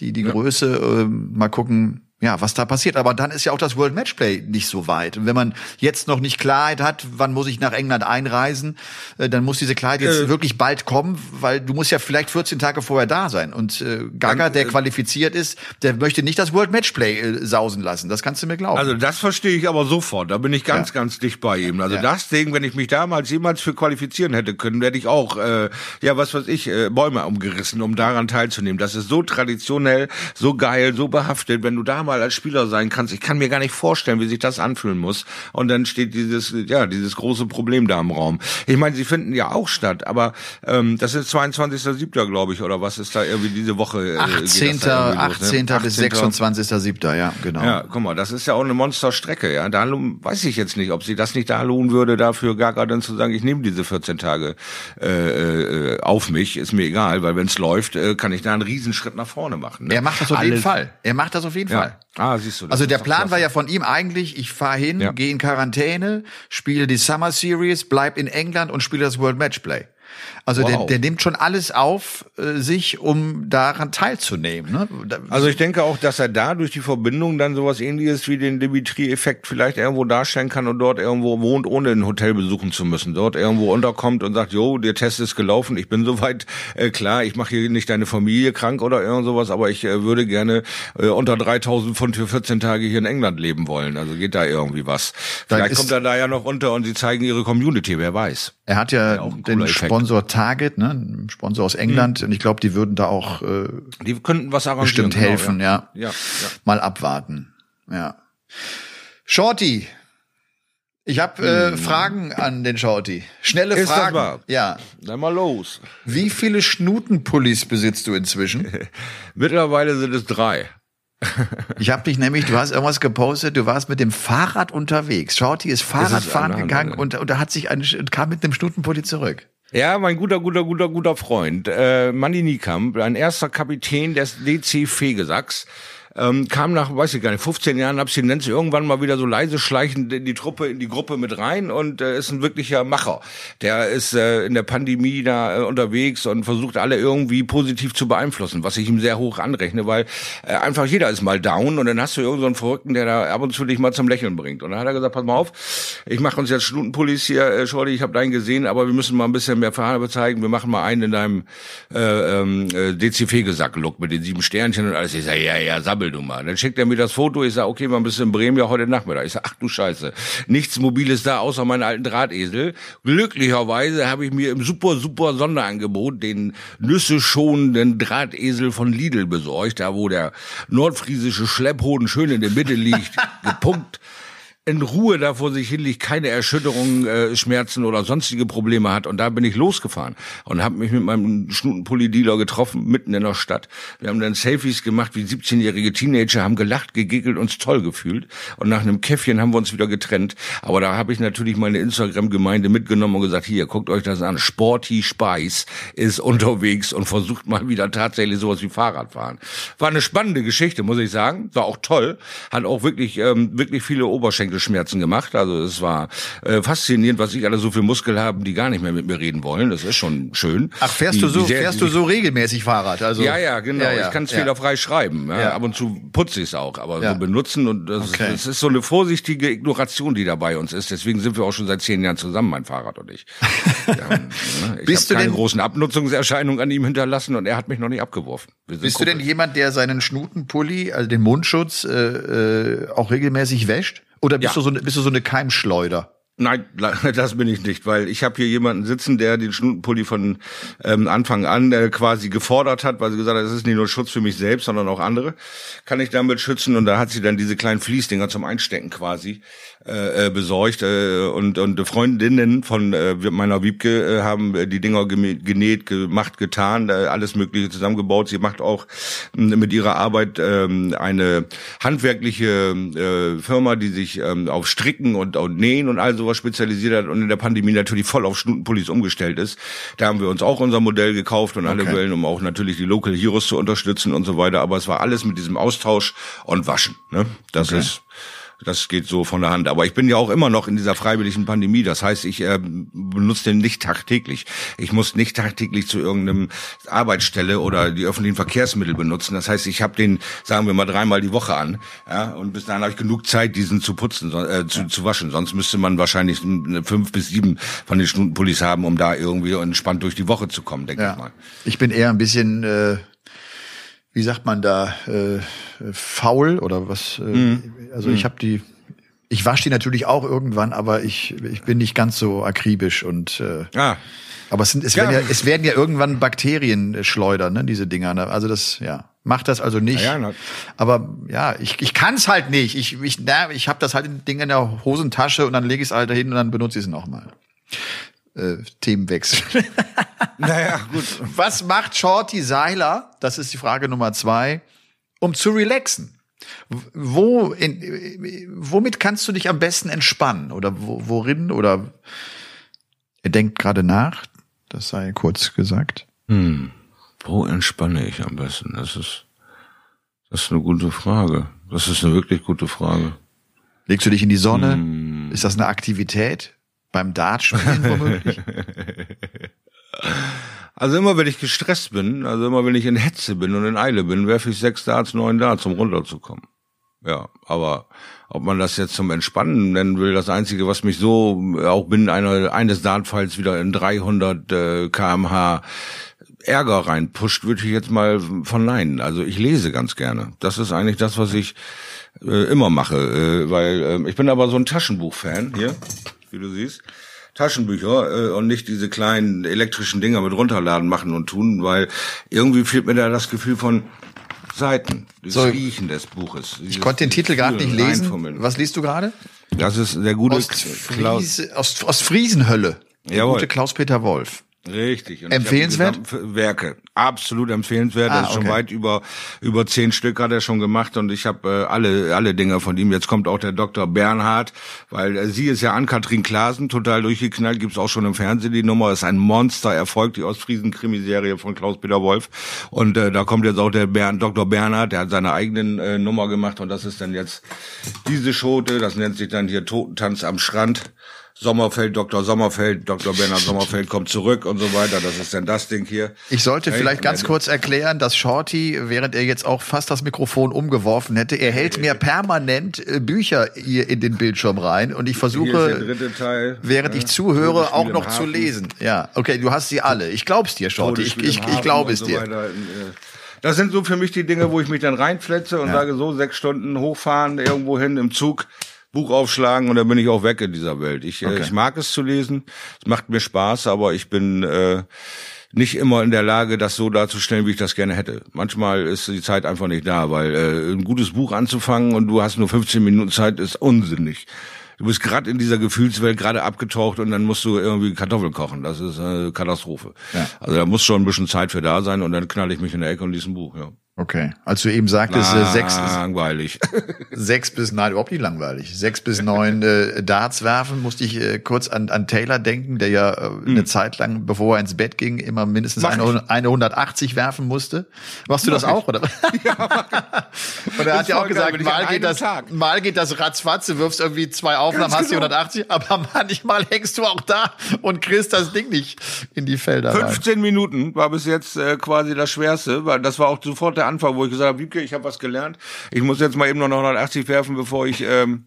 die, die ja. Größe. Ähm, mal gucken, ja, was da passiert. Aber dann ist ja auch das World Matchplay nicht so weit. Und wenn man jetzt noch nicht Klarheit hat, wann muss ich nach England einreisen, äh, dann muss diese Klarheit jetzt äh, wirklich bald kommen, weil du musst ja vielleicht 14 Tage vorher da sein. Und äh, Gaga, der äh, qualifiziert ist, der möchte nicht das World Matchplay äh, sausen lassen. Das kannst du mir glauben. Also das verstehe ich aber sofort. Da bin ich ganz, ja. ganz dicht bei ihm. Also ja. das Ding, wenn ich mich damals jemals für qualifizieren hätte können, hätte ich auch, äh, ja, was weiß ich, äh, Bäume umgerissen, um daran teilzunehmen. Das ist so traditionell, so geil, so behaftet. Wenn du damals mal als Spieler sein kannst. Ich kann mir gar nicht vorstellen, wie sich das anfühlen muss. Und dann steht dieses, ja, dieses große Problem da im Raum. Ich meine, sie finden ja auch statt, aber ähm, das ist 22.07. glaube ich, oder was ist da irgendwie diese Woche? Äh, 18. Da 18. Los, ne? bis 26.07. Ja, genau. Ja, guck mal, das ist ja auch eine Monsterstrecke. Ja, da weiß ich jetzt nicht, ob sie das nicht da lohnen würde, dafür Gaga dann zu sagen, ich nehme diese 14 Tage äh, äh, auf mich, ist mir egal, weil wenn es läuft, äh, kann ich da einen Riesenschritt nach vorne machen. Ne? Er macht das auf Alles. jeden Fall. Er macht das auf jeden ja. Fall. Ah, siehst du. Also der Plan war ja von ihm eigentlich, ich fahre hin, ja. gehe in Quarantäne, spiele die Summer Series, bleib in England und spiele das World Matchplay. Also wow. der, der nimmt schon alles auf äh, sich, um daran teilzunehmen. Ne? Also ich denke auch, dass er da durch die Verbindung dann sowas ähnliches wie den Dimitri-Effekt vielleicht irgendwo darstellen kann und dort irgendwo wohnt, ohne ein Hotel besuchen zu müssen. Dort irgendwo unterkommt und sagt, jo, der Test ist gelaufen, ich bin soweit äh, klar, ich mache hier nicht deine Familie krank oder irgend sowas, aber ich äh, würde gerne äh, unter 3000 Pfund für 14 Tage hier in England leben wollen. Also geht da irgendwie was. Vielleicht kommt er da ja noch unter und sie zeigen ihre Community, wer weiß. Er hat ja, ja den Sponsor Target, ne, Sponsor aus England, mhm. und ich glaube, die würden da auch äh, die könnten was arrangieren, bestimmt helfen, genau, ja. Ja. ja. Mal abwarten, ja. Shorty, ich habe äh, hm. Fragen an den Shorty. Schnelle Ist Fragen. Das wahr? Ja. Dann mal los. Wie viele Schnutenpullis besitzt du inzwischen? Mittlerweile sind es drei. Ich habe dich nämlich, du hast irgendwas gepostet, du warst mit dem Fahrrad unterwegs. Shorty ist Fahrradfahren gegangen und, und da hat sich ein, kam mit einem Stutenpulli zurück. Ja, mein guter, guter, guter, guter Freund, äh, Manni Niekamp, ein erster Kapitän des DC Fegesacks, ähm, kam nach, weiß ich gar nicht, 15 Jahren Abstinenz irgendwann mal wieder so leise schleichend in die Truppe, in die Gruppe mit rein und äh, ist ein wirklicher Macher. Der ist äh, in der Pandemie da äh, unterwegs und versucht alle irgendwie positiv zu beeinflussen, was ich ihm sehr hoch anrechne, weil äh, einfach jeder ist mal down und dann hast du irgendeinen so Verrückten, der da ab und zu dich mal zum Lächeln bringt. Und dann hat er gesagt, pass mal auf, ich mache uns jetzt Stundenpullis hier, äh, Shorty, ich habe deinen gesehen, aber wir müssen mal ein bisschen mehr Farbe zeigen. Wir machen mal einen in deinem äh, ähm, äh, DC-Fegesack-Look mit den sieben Sternchen und alles. Ich sage, ja, ja, sabbel mal. Dann schickt er mir das Foto, ich sage, okay, man bist in Bremen ja heute Nachmittag. Ich sage, ach du Scheiße, nichts Mobiles da, außer meinen alten Drahtesel. Glücklicherweise habe ich mir im super, super Sonderangebot den Nüsse schonenden Drahtesel von Lidl besorgt, da wo der nordfriesische Schlepphoden schön in der Mitte liegt, gepunkt in Ruhe da vor sich hin liegt, keine Erschütterungen, äh, Schmerzen oder sonstige Probleme hat. Und da bin ich losgefahren und habe mich mit meinem Schnutenpulli-Dealer getroffen, mitten in der Stadt. Wir haben dann Selfies gemacht, wie 17-jährige Teenager, haben gelacht, gegickelt, uns toll gefühlt. Und nach einem Käffchen haben wir uns wieder getrennt. Aber da habe ich natürlich meine Instagram-Gemeinde mitgenommen und gesagt, hier, guckt euch das an. Sporty Spice ist unterwegs und versucht mal wieder tatsächlich sowas wie Fahrradfahren. War eine spannende Geschichte, muss ich sagen. War auch toll. Hat auch wirklich, ähm, wirklich viele Oberschenkel Oberschenkelschmerzen gemacht. Also es war äh, faszinierend, was ich alle so für Muskeln haben, die gar nicht mehr mit mir reden wollen. Das ist schon schön. Ach, fährst die, du so, sehr, fährst du so regelmäßig Fahrrad? Also ja, ja, genau. Ja, ja, ich kann es ja. fehlerfrei schreiben. Ja. Ab und zu putze ich es auch, aber so benutzen und das, okay. das ist so eine vorsichtige Ignoration, die da bei uns ist. Deswegen sind wir auch schon seit zehn Jahren zusammen, mein Fahrrad und ich. ne? Ich Bist habe keine denn, großen Abnutzungserscheinungen an ihm hinterlassen und er hat mich noch nicht abgeworfen. Bist du denn jemand, der seinen Schnutenpulli, also den Mundschutz, äh, äh, auch regelmäßig wäscht? Oder bist, ja. du so, bist du so eine Keimschleuder? Nein, das bin ich nicht, weil ich habe hier jemanden sitzen, der den Schnutenpulli von ähm, Anfang an äh, quasi gefordert hat, weil sie gesagt hat, das ist nicht nur Schutz für mich selbst, sondern auch andere, kann ich damit schützen. Und da hat sie dann diese kleinen Fließdinger zum Einstecken quasi äh, äh, besorgt äh, und und Freundinnen von äh, meiner Wiebke äh, haben die Dinger genäht, gemacht, getan, äh, alles Mögliche zusammengebaut. Sie macht auch äh, mit ihrer Arbeit äh, eine handwerkliche äh, Firma, die sich äh, auf Stricken und, und Nähen und all sowas spezialisiert hat und in der Pandemie natürlich voll auf Schnutenpullis umgestellt ist. Da haben wir uns auch unser Modell gekauft und alle okay. Wellen, um auch natürlich die Local Heroes zu unterstützen und so weiter. Aber es war alles mit diesem Austausch und Waschen. Ne? Das okay. ist das geht so von der Hand. Aber ich bin ja auch immer noch in dieser freiwilligen Pandemie. Das heißt, ich äh, benutze den nicht tagtäglich. Ich muss nicht tagtäglich zu irgendeinem Arbeitsstelle oder die öffentlichen Verkehrsmittel benutzen. Das heißt, ich habe den, sagen wir mal, dreimal die Woche an. Ja, und bis dahin habe ich genug Zeit, diesen zu putzen, äh, zu, zu waschen. Sonst müsste man wahrscheinlich fünf bis sieben von den Stundenpullis haben, um da irgendwie entspannt durch die Woche zu kommen, denke ja. ich mal. Ich bin eher ein bisschen äh wie sagt man da, äh, faul oder was? Äh, mhm. Also ich mhm. habe die, ich wasche die natürlich auch irgendwann, aber ich, ich bin nicht ganz so akribisch und äh, ah. aber es sind es, ja. Werden ja, es werden ja irgendwann Bakterien schleudern, ne, diese Dinger. Ne? Also das, ja. Macht das also nicht. Ja, ja, aber ja, ich, ich kann es halt nicht. Ich, ich, na, ich habe das halt Ding in der Hosentasche und dann lege ich es halt dahin und dann benutze ich es nochmal äh, Themenwechsel. naja, gut. Was macht Shorty Seiler? Das ist die Frage Nummer zwei, um zu relaxen. Wo, in, womit kannst du dich am besten entspannen? Oder wo, worin? Oder er denkt gerade nach, das sei kurz gesagt. Hm. Wo entspanne ich am besten? Das ist, das ist eine gute Frage. Das ist eine wirklich gute Frage. Legst du dich in die Sonne? Hm. Ist das eine Aktivität? Beim Dartspielen womöglich? Also immer wenn ich gestresst bin, also immer wenn ich in Hetze bin und in Eile bin, werfe ich sechs Darts, neun Darts, um runterzukommen. Ja, aber ob man das jetzt zum Entspannen nennen will, das Einzige, was mich so auch binnen einer, eines Dartfalls wieder in 300 äh, kmh Ärger reinpusht, würde ich jetzt mal verneinen. Also ich lese ganz gerne. Das ist eigentlich das, was ich äh, immer mache, äh, weil äh, ich bin aber so ein Taschenbuch-Fan hier wie du siehst. Taschenbücher äh, und nicht diese kleinen elektrischen Dinger mit runterladen machen und tun, weil irgendwie fehlt mir da das Gefühl von Seiten, das so, Riechen des Buches. Ich konnte den Titel gerade nicht lesen. Was liest du gerade? Das ist der gute Ostfries, Ost, Ostfriesenhölle. Der Jawohl. gute Klaus-Peter Wolf. Richtig. Und Empfehlenswert? Werke. Absolut empfehlenswert. Ah, das ist schon weit über, über zehn Stück hat er schon gemacht und ich habe äh, alle, alle Dinge von ihm. Jetzt kommt auch der Dr. Bernhard, weil äh, sie ist ja an Katrin Klasen, total durchgeknallt, gibt's auch schon im Fernsehen die Nummer, ist ein Monster-Erfolg, die Ostfriesen-Krimiserie von Klaus-Peter Wolf. Und äh, da kommt jetzt auch der Bern, Dr. Bernhard, der hat seine eigenen äh, Nummer gemacht und das ist dann jetzt diese Schote, das nennt sich dann hier Totentanz am Strand. Sommerfeld, Dr. Sommerfeld, Dr. Bernhard Sommerfeld kommt zurück und so weiter. Das ist denn das Ding hier. Ich sollte hey, vielleicht ganz kurz erklären, dass Shorty, während er jetzt auch fast das Mikrofon umgeworfen hätte, er hält mir permanent äh, Bücher hier in den Bildschirm rein und ich versuche, Teil, während ja, ich zuhöre, auch noch zu lesen. Ja, okay, du hast sie alle. Ich glaub's dir, Shorty. Ich, ich, ich glaube es so dir. Weiter. Äh, das sind so für mich die Dinge, wo ich mich dann reinfletze und ja. sage so, sechs Stunden hochfahren, irgendwo hin im Zug Buch aufschlagen und dann bin ich auch weg in dieser Welt. Ich, äh, okay. äh, ich mag es zu lesen, es macht mir Spaß, aber ich bin äh, nicht immer in der Lage, das so darzustellen, wie ich das gerne hätte. Manchmal ist die Zeit einfach nicht da, weil äh, ein gutes Buch anzufangen und du hast nur 15 Minuten Zeit, ist unsinnig. Du bist gerade in dieser Gefühlswelt gerade abgetaucht und dann musst du irgendwie Kartoffeln kochen. Das ist eine Katastrophe. Ja. Also da muss schon ein bisschen Zeit für da sein und dann knall ich mich in der Ecke und lese ein Buch. Ja. Okay, als du eben sagtest, äh, sechs, langweilig. sechs bis, nein, überhaupt nicht langweilig. Sechs bis neun äh, Darts werfen, musste ich äh, kurz an, an Taylor denken, der ja äh, hm. eine Zeit lang, bevor er ins Bett ging, immer mindestens eine, eine 180 werfen musste. Machst du mach das auch, oder? Ja, Und er hat ja auch gesagt, mal geht, das, mal geht das ratzfatz, du wirfst irgendwie zwei Aufnahmen, Ganz hast die genau. 180, aber manchmal hängst du auch da und kriegst das Ding nicht in die Felder 15 rein. Minuten war bis jetzt äh, quasi das Schwerste, weil das war auch sofort der Anfang, wo ich gesagt habe, Wiebke, ich habe was gelernt. Ich muss jetzt mal eben noch 180 werfen, bevor ich ähm,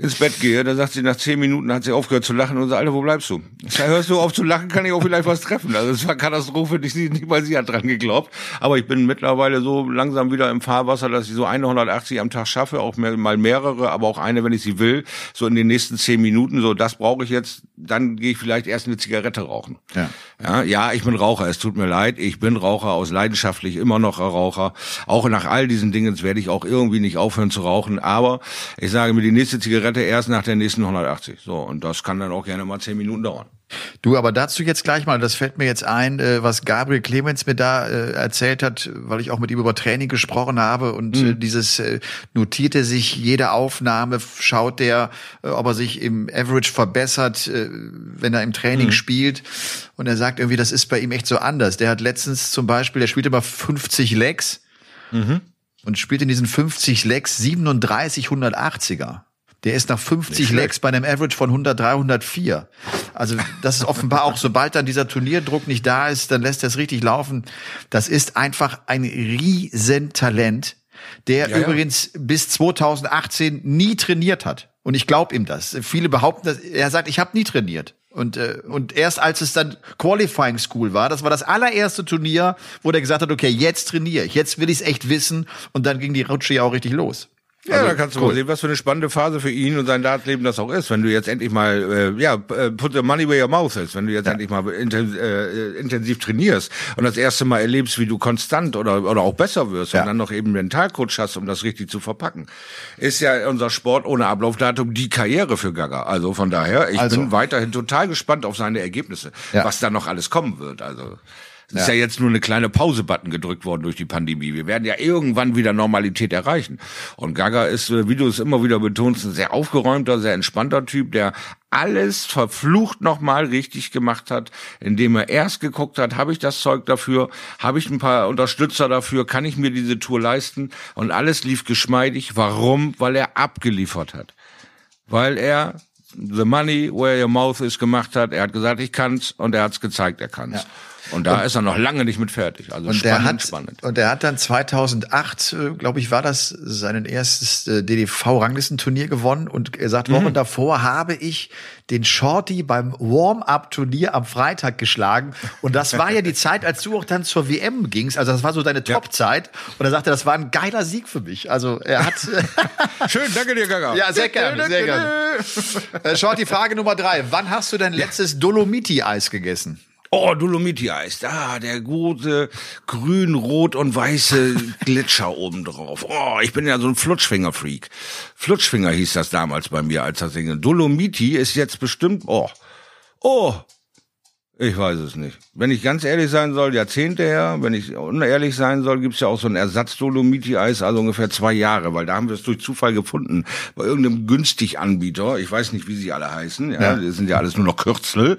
ins Bett gehe, da sagt sie nach zehn Minuten hat sie aufgehört zu lachen und sagt, Alter, wo bleibst du? Da hörst du auf zu lachen, kann ich auch vielleicht was treffen. Also es war Katastrophe, nicht, nicht mal sie hat dran geglaubt. Aber ich bin mittlerweile so langsam wieder im Fahrwasser, dass ich so 180 am Tag schaffe, auch mehr, mal mehrere, aber auch eine, wenn ich sie will, so in den nächsten zehn Minuten. So, das brauche ich jetzt. Dann gehe ich vielleicht erst eine Zigarette rauchen. Ja. Ja, ja, ich bin Raucher. Es tut mir leid. Ich bin Raucher aus leidenschaftlich immer noch Raucher. Auch nach all diesen Dingen werde ich auch irgendwie nicht aufhören zu rauchen. Aber ich sage mir, die nächste Zigarette Zigarette erst nach der nächsten 180. So, und das kann dann auch gerne mal zehn Minuten dauern. Du, aber dazu jetzt gleich mal, das fällt mir jetzt ein, äh, was Gabriel Clemens mir da äh, erzählt hat, weil ich auch mit ihm über Training gesprochen habe und mhm. dieses äh, notierte sich jede Aufnahme, schaut der, ob er sich im Average verbessert, wenn er im Training mhm. spielt. Und er sagt irgendwie, das ist bei ihm echt so anders. Der hat letztens zum Beispiel, der spielt immer 50 Legs mhm. und spielt in diesen 50 Legs 37 180er. Der ist nach 50 Legs bei einem Average von 100, 304. Also das ist offenbar auch, sobald dann dieser Turnierdruck nicht da ist, dann lässt er es richtig laufen. Das ist einfach ein Riesentalent, der ja, übrigens ja. bis 2018 nie trainiert hat. Und ich glaube ihm das. Viele behaupten, dass er sagt, ich habe nie trainiert. Und, äh, und erst als es dann Qualifying School war, das war das allererste Turnier, wo der gesagt hat, okay, jetzt trainiere ich, jetzt will ich es echt wissen. Und dann ging die Rutsche ja auch richtig los. Ja, also, da kannst du cool. mal sehen, was für eine spannende Phase für ihn und sein Dartsleben das auch ist. Wenn du jetzt endlich mal, äh, ja, äh, put the money where your mouth is, wenn du jetzt ja. endlich mal intensiv, äh, intensiv trainierst und das erste Mal erlebst, wie du konstant oder, oder auch besser wirst ja. und dann noch eben Mentalcoach hast, um das richtig zu verpacken, ist ja unser Sport ohne Ablaufdatum die Karriere für Gaga. Also von daher, ich also. bin weiterhin total gespannt auf seine Ergebnisse, ja. was da noch alles kommen wird. Also es ja. ist ja jetzt nur eine kleine Pause-Button gedrückt worden durch die Pandemie. Wir werden ja irgendwann wieder Normalität erreichen. Und Gaga ist, äh, wie du es immer wieder betonst, ein sehr aufgeräumter, sehr entspannter Typ, der alles verflucht nochmal richtig gemacht hat, indem er erst geguckt hat, habe ich das Zeug dafür, habe ich ein paar Unterstützer dafür, kann ich mir diese Tour leisten und alles lief geschmeidig. Warum? Weil er abgeliefert hat. Weil er The Money Where Your Mouth is gemacht hat. Er hat gesagt, ich kann's und er hat's gezeigt, er kann's. Ja. Und da und, ist er noch lange nicht mit fertig. Also und spannend, hat, spannend. Und er hat dann 2008, äh, glaube ich, war das seinen erstes äh, DDV-Ranglistenturnier gewonnen und er sagt, Wochen mhm. davor habe ich den Shorty beim Warm-Up-Turnier am Freitag geschlagen. Und das war ja die Zeit, als du auch dann zur WM gingst. Also das war so deine Top-Zeit. Und er sagte, das war ein geiler Sieg für mich. Also er hat. Schön, danke dir, Gaga. Ja, sehr gerne, sehr gerne. Äh, Shorty, Frage Nummer drei. Wann hast du dein letztes Dolomiti-Eis gegessen? Oh, Dolomiti-Eis, da, der gute grün, rot und weiße Gletscher oben drauf. Oh, ich bin ja so ein Flutschfinger-Freak. Flutschfinger hieß das damals bei mir als das Ding. Dolomiti ist jetzt bestimmt, oh, oh, ich weiß es nicht. Wenn ich ganz ehrlich sein soll, Jahrzehnte her. Wenn ich unehrlich sein soll, gibt's ja auch so ein Ersatz-Dolomiti-Eis, also ungefähr zwei Jahre, weil da haben wir es durch Zufall gefunden. Bei irgendeinem günstig Anbieter, ich weiß nicht, wie sie alle heißen, ja, ja. das sind ja alles nur noch Kürzel,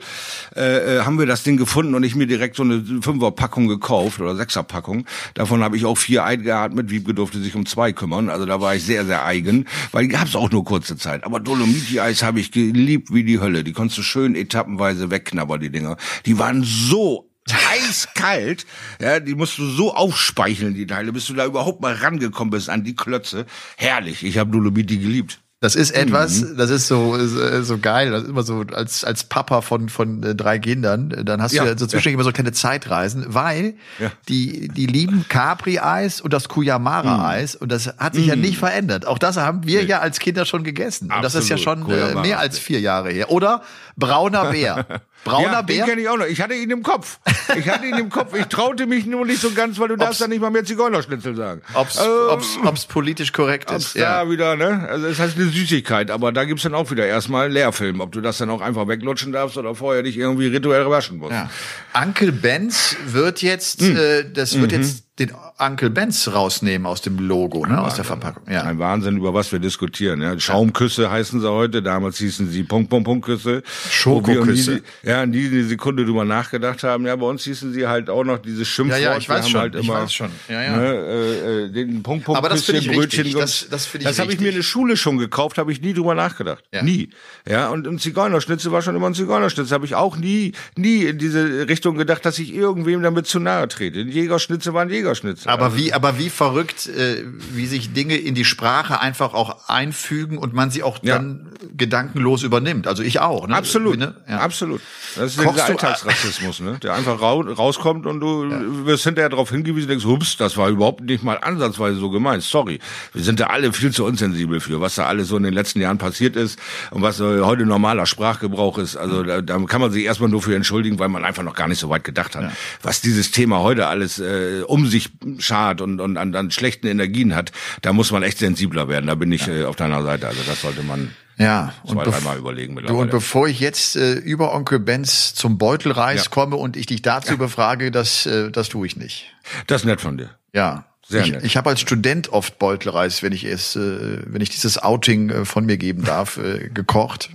äh, äh, haben wir das Ding gefunden und ich mir direkt so eine Fünfer-Packung gekauft oder Sechser-Packung. Davon habe ich auch vier eingeatmet. Wiebke durfte sich um zwei kümmern. Also da war ich sehr, sehr eigen, weil die gab's auch nur kurze Zeit. Aber Dolomiti-Eis habe ich geliebt wie die Hölle. Die konntest du schön etappenweise wegknabbern, die Dinger. Die waren so eiskalt, ja, die musst du so aufspeicheln, die Teile, bis du da überhaupt mal rangekommen bist an die Klötze. Herrlich, ich habe Dolomiti geliebt. Das ist etwas, mhm. das ist so so geil, das ist immer so als als Papa von von äh, drei Kindern, dann hast ja, du ja so zwischendurch ja. immer so kleine Zeitreisen, weil ja. die die lieben Capri Eis und das Kuyamara Eis mhm. und das hat sich mhm. ja nicht verändert. Auch das haben wir nee. ja als Kinder schon gegessen und das ist ja schon äh, mehr als vier Jahre her. Oder brauner Bär. Brauner ja, Bär? Den kenne ich auch noch. Ich hatte ihn im Kopf. Ich hatte ihn im Kopf. Ich traute mich nur nicht so ganz, weil du ob's, darfst ja nicht mal mehr Zigeunerschnitzel sagen. Ob's, ähm, ob's, ob's politisch korrekt ist. Ja, da wieder, ne? Also es heißt eine Süßigkeit, aber da gibt's dann auch wieder erstmal Leerfilm, ob du das dann auch einfach weglutschen darfst oder vorher dich irgendwie rituell waschen musst. Ja. Uncle Benz wird jetzt, hm. äh, das wird mhm. jetzt den Uncle Benz rausnehmen aus dem Logo, ne, aus der Verpackung. Ja. Ein Wahnsinn, über was wir diskutieren. Ja. Schaumküsse heißen sie heute, damals hießen sie Punkt, Punkt, Punkt Küsse. Schokoküsse. Ja, in die, die Sekunde drüber nachgedacht haben. Ja, bei uns hießen sie halt auch noch diese Schimpfwort. Ja, ja, ich weiß schon. Halt immer, ich weiß schon. Ja, ja. Ne, äh, äh, den Punkt, Punkt, Aber das Küsschen, ich Brötchen. Richtig. Das, das finde ich Das habe ich mir in der Schule schon gekauft, habe ich nie drüber nachgedacht. Ja. Nie. Ja, und ein Zigeunerschnitzel war schon immer ein Zigeunerschnitzel. Habe ich auch nie, nie in diese Richtung gedacht, dass ich irgendwem damit zu nahe trete. Ein Jägerschnitzel war ein Jägerschnitzel. Aber also, wie, aber wie verrückt, äh, wie sich Dinge in die Sprache einfach auch einfügen und man sie auch dann ja. gedankenlos übernimmt. Also ich auch. Ne? Absolut, ne? ja. absolut. Das ist Kochst dieser Alltagsrassismus, ne? der einfach rauskommt und du ja. wirst hinterher darauf hingewiesen, denkst, hups, das war überhaupt nicht mal ansatzweise so gemeint. Sorry, wir sind da alle viel zu unsensibel für, was da alles so in den letzten Jahren passiert ist und was äh, heute normaler Sprachgebrauch ist. Also da, da kann man sich erstmal nur für entschuldigen, weil man einfach noch gar nicht so weit gedacht hat. Was dieses Thema heute alles äh, um sich schart und, und an, an schlechten Energien hat, da muss man echt sensibler werden. Da bin ich ja. äh, auf deiner Seite. Also das sollte man ja, zwei, und dreimal überlegen. Du, und bevor ich jetzt äh, über Onkel Benz zum Beutelreis ja. komme und ich dich dazu ja. befrage, das, äh, das tue ich nicht. Das ist nett von dir. Ja. Sehr ich, nett. ich habe als Student oft Beutelreis, wenn ich es, äh, wenn ich dieses Outing äh, von mir geben darf, äh, gekocht.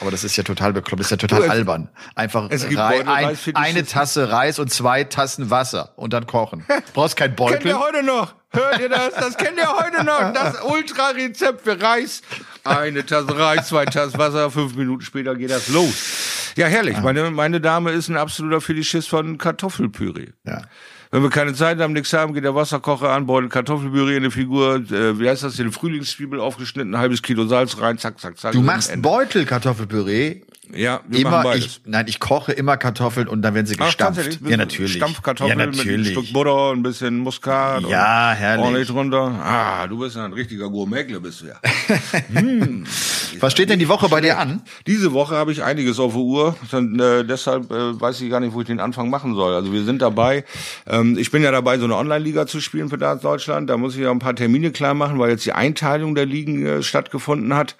Aber das ist ja total bekloppt, das ist ja total du, albern. Einfach Rei ein, eine Tasse Reis und zwei Tassen Wasser und dann kochen. Du brauchst kein Beutel. Kennt ihr heute noch? Hört ihr das? Das kennt ihr heute noch. Das Ultra-Rezept für Reis. Eine Tasse Reis, zwei Tassen Wasser, fünf Minuten später geht das los. Ja, herrlich. Meine, meine Dame ist ein absoluter Fetischist von Kartoffelpüree. Ja. Wenn wir keine Zeit haben, nichts haben, geht der Wasserkocher an, Beutel Kartoffelpüree in eine Figur, äh, wie heißt das, den Frühlingszwiebel aufgeschnitten, ein halbes Kilo Salz rein, zack, zack, zack. Du machst Beutel Kartoffelpüree ja, wir immer, machen beides. Ich, nein, ich koche immer Kartoffeln und dann werden sie gestampft. Ach, ja, natürlich. Stampfkartoffeln ja, natürlich. mit ein Stück Butter, ein bisschen Muskat. Ja, herrlich. Ordentlich drunter. Ah, du bist ja ein richtiger Gourmetle, bist du ja. hm. Was steht denn die Woche bei dir an? Diese Woche habe ich einiges auf der Uhr. Und, äh, deshalb äh, weiß ich gar nicht, wo ich den Anfang machen soll. Also wir sind dabei. Ähm, ich bin ja dabei, so eine Online-Liga zu spielen für Deutschland. Da muss ich ja ein paar Termine klar machen, weil jetzt die Einteilung der Ligen äh, stattgefunden hat.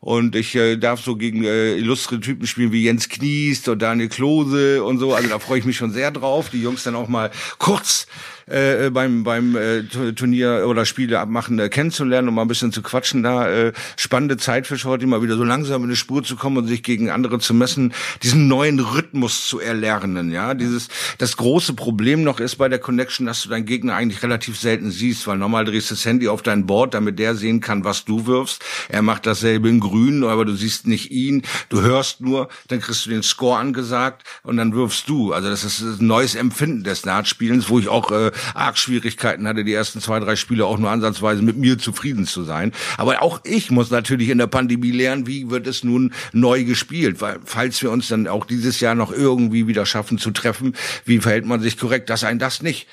Und ich äh, darf so gegen äh, illustre Typen spielen wie Jens Kniest und Daniel Klose und so. Also da freue ich mich schon sehr drauf, die Jungs dann auch mal kurz äh, äh, beim beim äh, Turnier oder Spiele abmachen äh, kennenzulernen und mal ein bisschen zu quatschen da. Äh, spannende Zeit für heute mal wieder so langsam in die Spur zu kommen und sich gegen andere zu messen, diesen neuen Rhythmus zu erlernen. Ja, dieses das große Problem noch ist bei der Connection, dass du deinen Gegner eigentlich relativ selten siehst, weil normal drehst du das Handy auf dein Board, damit der sehen kann, was du wirfst. Er macht dasselbe in Grün, aber du siehst nicht ihn. Du hörst nur, dann kriegst du den Score angesagt und dann wirfst du. Also das ist ein neues Empfinden des Dartspielens, wo ich auch äh, arg Schwierigkeiten hatte, die ersten zwei, drei Spiele auch nur ansatzweise mit mir zufrieden zu sein. Aber auch ich muss natürlich in der Pandemie lernen, wie wird es nun neu gespielt, weil falls wir uns dann auch dieses Jahr noch irgendwie wieder schaffen zu treffen, wie verhält man sich korrekt, dass ein das nicht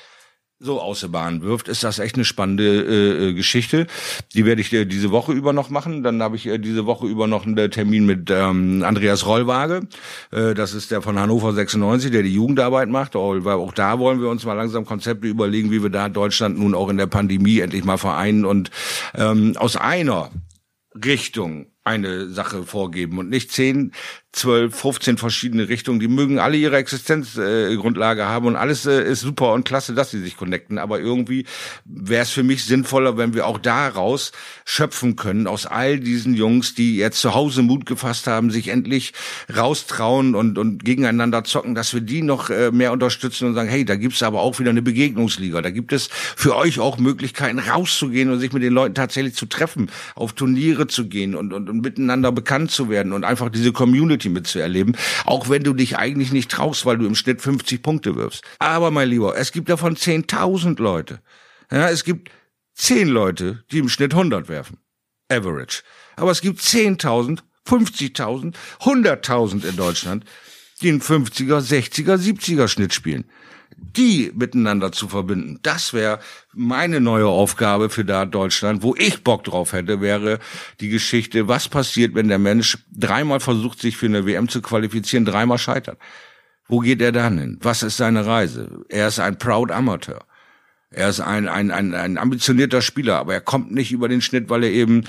so aus der Bahn wirft, ist das echt eine spannende äh, äh, Geschichte. Die werde ich äh, diese Woche über noch machen. Dann habe ich äh, diese Woche über noch einen Termin mit ähm, Andreas Rollwaage. Äh, das ist der von Hannover 96, der die Jugendarbeit macht. Auch, auch da wollen wir uns mal langsam Konzepte überlegen, wie wir da Deutschland nun auch in der Pandemie endlich mal vereinen und ähm, aus einer Richtung eine Sache vorgeben und nicht zehn 12, 15 verschiedene Richtungen. Die mögen alle ihre Existenzgrundlage äh, haben und alles äh, ist super und klasse, dass sie sich connecten. Aber irgendwie wäre es für mich sinnvoller, wenn wir auch daraus schöpfen können, aus all diesen Jungs, die jetzt zu Hause Mut gefasst haben, sich endlich raustrauen und, und gegeneinander zocken, dass wir die noch äh, mehr unterstützen und sagen, hey, da gibt's aber auch wieder eine Begegnungsliga. Da gibt es für euch auch Möglichkeiten, rauszugehen und sich mit den Leuten tatsächlich zu treffen, auf Turniere zu gehen und, und, und miteinander bekannt zu werden und einfach diese Community mitzuerleben, auch wenn du dich eigentlich nicht traust, weil du im Schnitt 50 Punkte wirfst. Aber mein Lieber, es gibt davon 10.000 Leute. Ja, es gibt 10 Leute, die im Schnitt 100 werfen. Average. Aber es gibt 10.000, 50.000, 100.000 in Deutschland, die einen 50er, 60er, 70er Schnitt spielen die miteinander zu verbinden. Das wäre meine neue Aufgabe für da Deutschland, wo ich Bock drauf hätte, wäre die Geschichte, was passiert, wenn der Mensch dreimal versucht, sich für eine WM zu qualifizieren, dreimal scheitert. Wo geht er dann hin? Was ist seine Reise? Er ist ein Proud Amateur. Er ist ein, ein, ein, ein ambitionierter Spieler, aber er kommt nicht über den Schnitt, weil er eben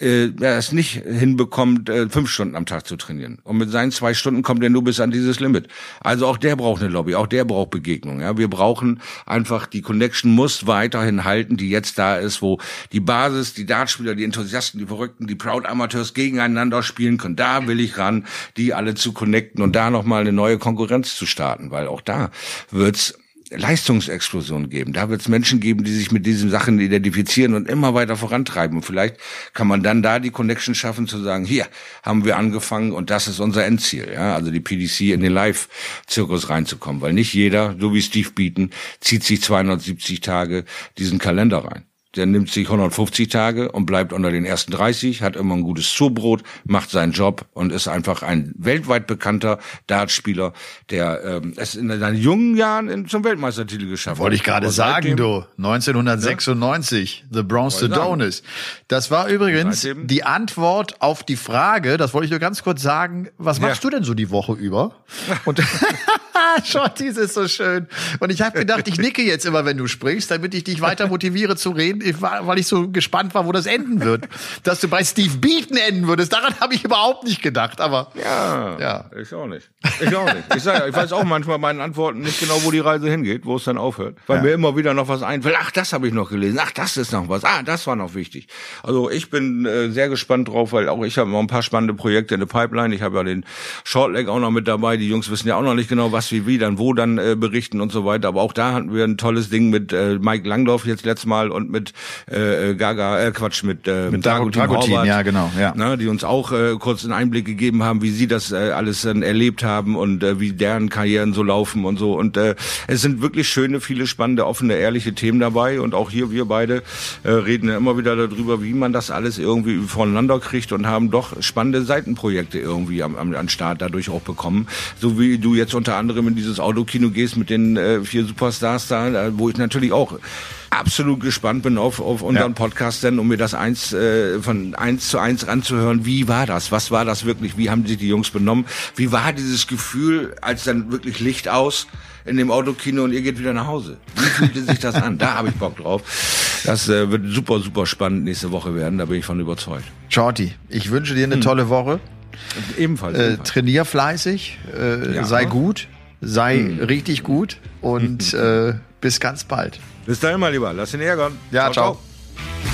äh, er es nicht hinbekommt, äh, fünf Stunden am Tag zu trainieren. Und mit seinen zwei Stunden kommt er nur bis an dieses Limit. Also auch der braucht eine Lobby, auch der braucht Begegnung. Ja, wir brauchen einfach die Connection muss weiterhin halten, die jetzt da ist, wo die Basis, die Dartspieler, die Enthusiasten, die Verrückten, die Proud Amateurs gegeneinander spielen können. Da will ich ran, die alle zu connecten und da nochmal eine neue Konkurrenz zu starten, weil auch da wird's Leistungsexplosion geben. Da wird es Menschen geben, die sich mit diesen Sachen identifizieren und immer weiter vorantreiben. Und vielleicht kann man dann da die Connection schaffen, zu sagen, hier haben wir angefangen und das ist unser Endziel. Ja, also die PDC in den Live-Zirkus reinzukommen, weil nicht jeder, so wie Steve Beaton, zieht sich 270 Tage diesen Kalender rein der nimmt sich 150 Tage und bleibt unter den ersten 30, hat immer ein gutes Zubrot, macht seinen Job und ist einfach ein weltweit bekannter Dartspieler, der ähm, es in seinen jungen Jahren in, zum Weltmeistertitel geschafft Wollte hat. Wollte ich gerade sagen, du. 1996, ja? The Bronze Adonis. Das war übrigens seitdem, die Antwort auf die Frage, das wollte ich nur ganz kurz sagen, was machst ja. du denn so die Woche über? Und Shorties ist so schön. Und ich habe gedacht, ich nicke jetzt immer, wenn du sprichst, damit ich dich weiter motiviere zu reden weil ich so gespannt war, wo das enden wird. Dass du bei Steve Beaton enden würdest, daran habe ich überhaupt nicht gedacht. Aber ja, ja, ich auch nicht. Ich auch nicht. Ich, sag, ich weiß auch manchmal meinen Antworten nicht genau, wo die Reise hingeht, wo es dann aufhört, weil ja. mir immer wieder noch was einfällt. Ach, das habe ich noch gelesen. Ach, das ist noch was. Ah, das war noch wichtig. Also ich bin äh, sehr gespannt drauf, weil auch ich habe noch ein paar spannende Projekte in der Pipeline. Ich habe ja den Shortleg auch noch mit dabei. Die Jungs wissen ja auch noch nicht genau, was wie wie dann wo dann äh, berichten und so weiter. Aber auch da hatten wir ein tolles Ding mit äh, Mike Langdorf jetzt letztes Mal und mit äh, äh, Gaga, äh, Quatsch, mit, äh, mit Dragutin, Dragutin ja genau, ja. Ne, die uns auch äh, kurz einen Einblick gegeben haben, wie sie das äh, alles dann erlebt haben und äh, wie deren Karrieren so laufen und so. Und äh, es sind wirklich schöne, viele spannende, offene, ehrliche Themen dabei. Und auch hier wir beide äh, reden ja immer wieder darüber, wie man das alles irgendwie voneinander kriegt und haben doch spannende Seitenprojekte irgendwie am, am, am Start dadurch auch bekommen. So wie du jetzt unter anderem in dieses Autokino gehst mit den äh, vier Superstars da, wo ich natürlich auch absolut gespannt bin auf, auf unseren ja. Podcast denn, um mir das eins äh, von eins zu eins ranzuhören. Wie war das? Was war das wirklich? Wie haben sich die Jungs benommen? Wie war dieses Gefühl, als dann wirklich Licht aus in dem Autokino und ihr geht wieder nach Hause? Wie fühlte sich das an? Da habe ich Bock drauf. Das äh, wird super, super spannend nächste Woche werden. Da bin ich von überzeugt. Shorty, ich wünsche dir eine hm. tolle Woche. Ebenfalls. Äh, trainier fleißig, äh, ja. sei gut, sei hm. richtig gut und äh, bis ganz bald. Bis dahin, mal lieber. Lass ihn ärgern. Ja, ciao. ciao. ciao.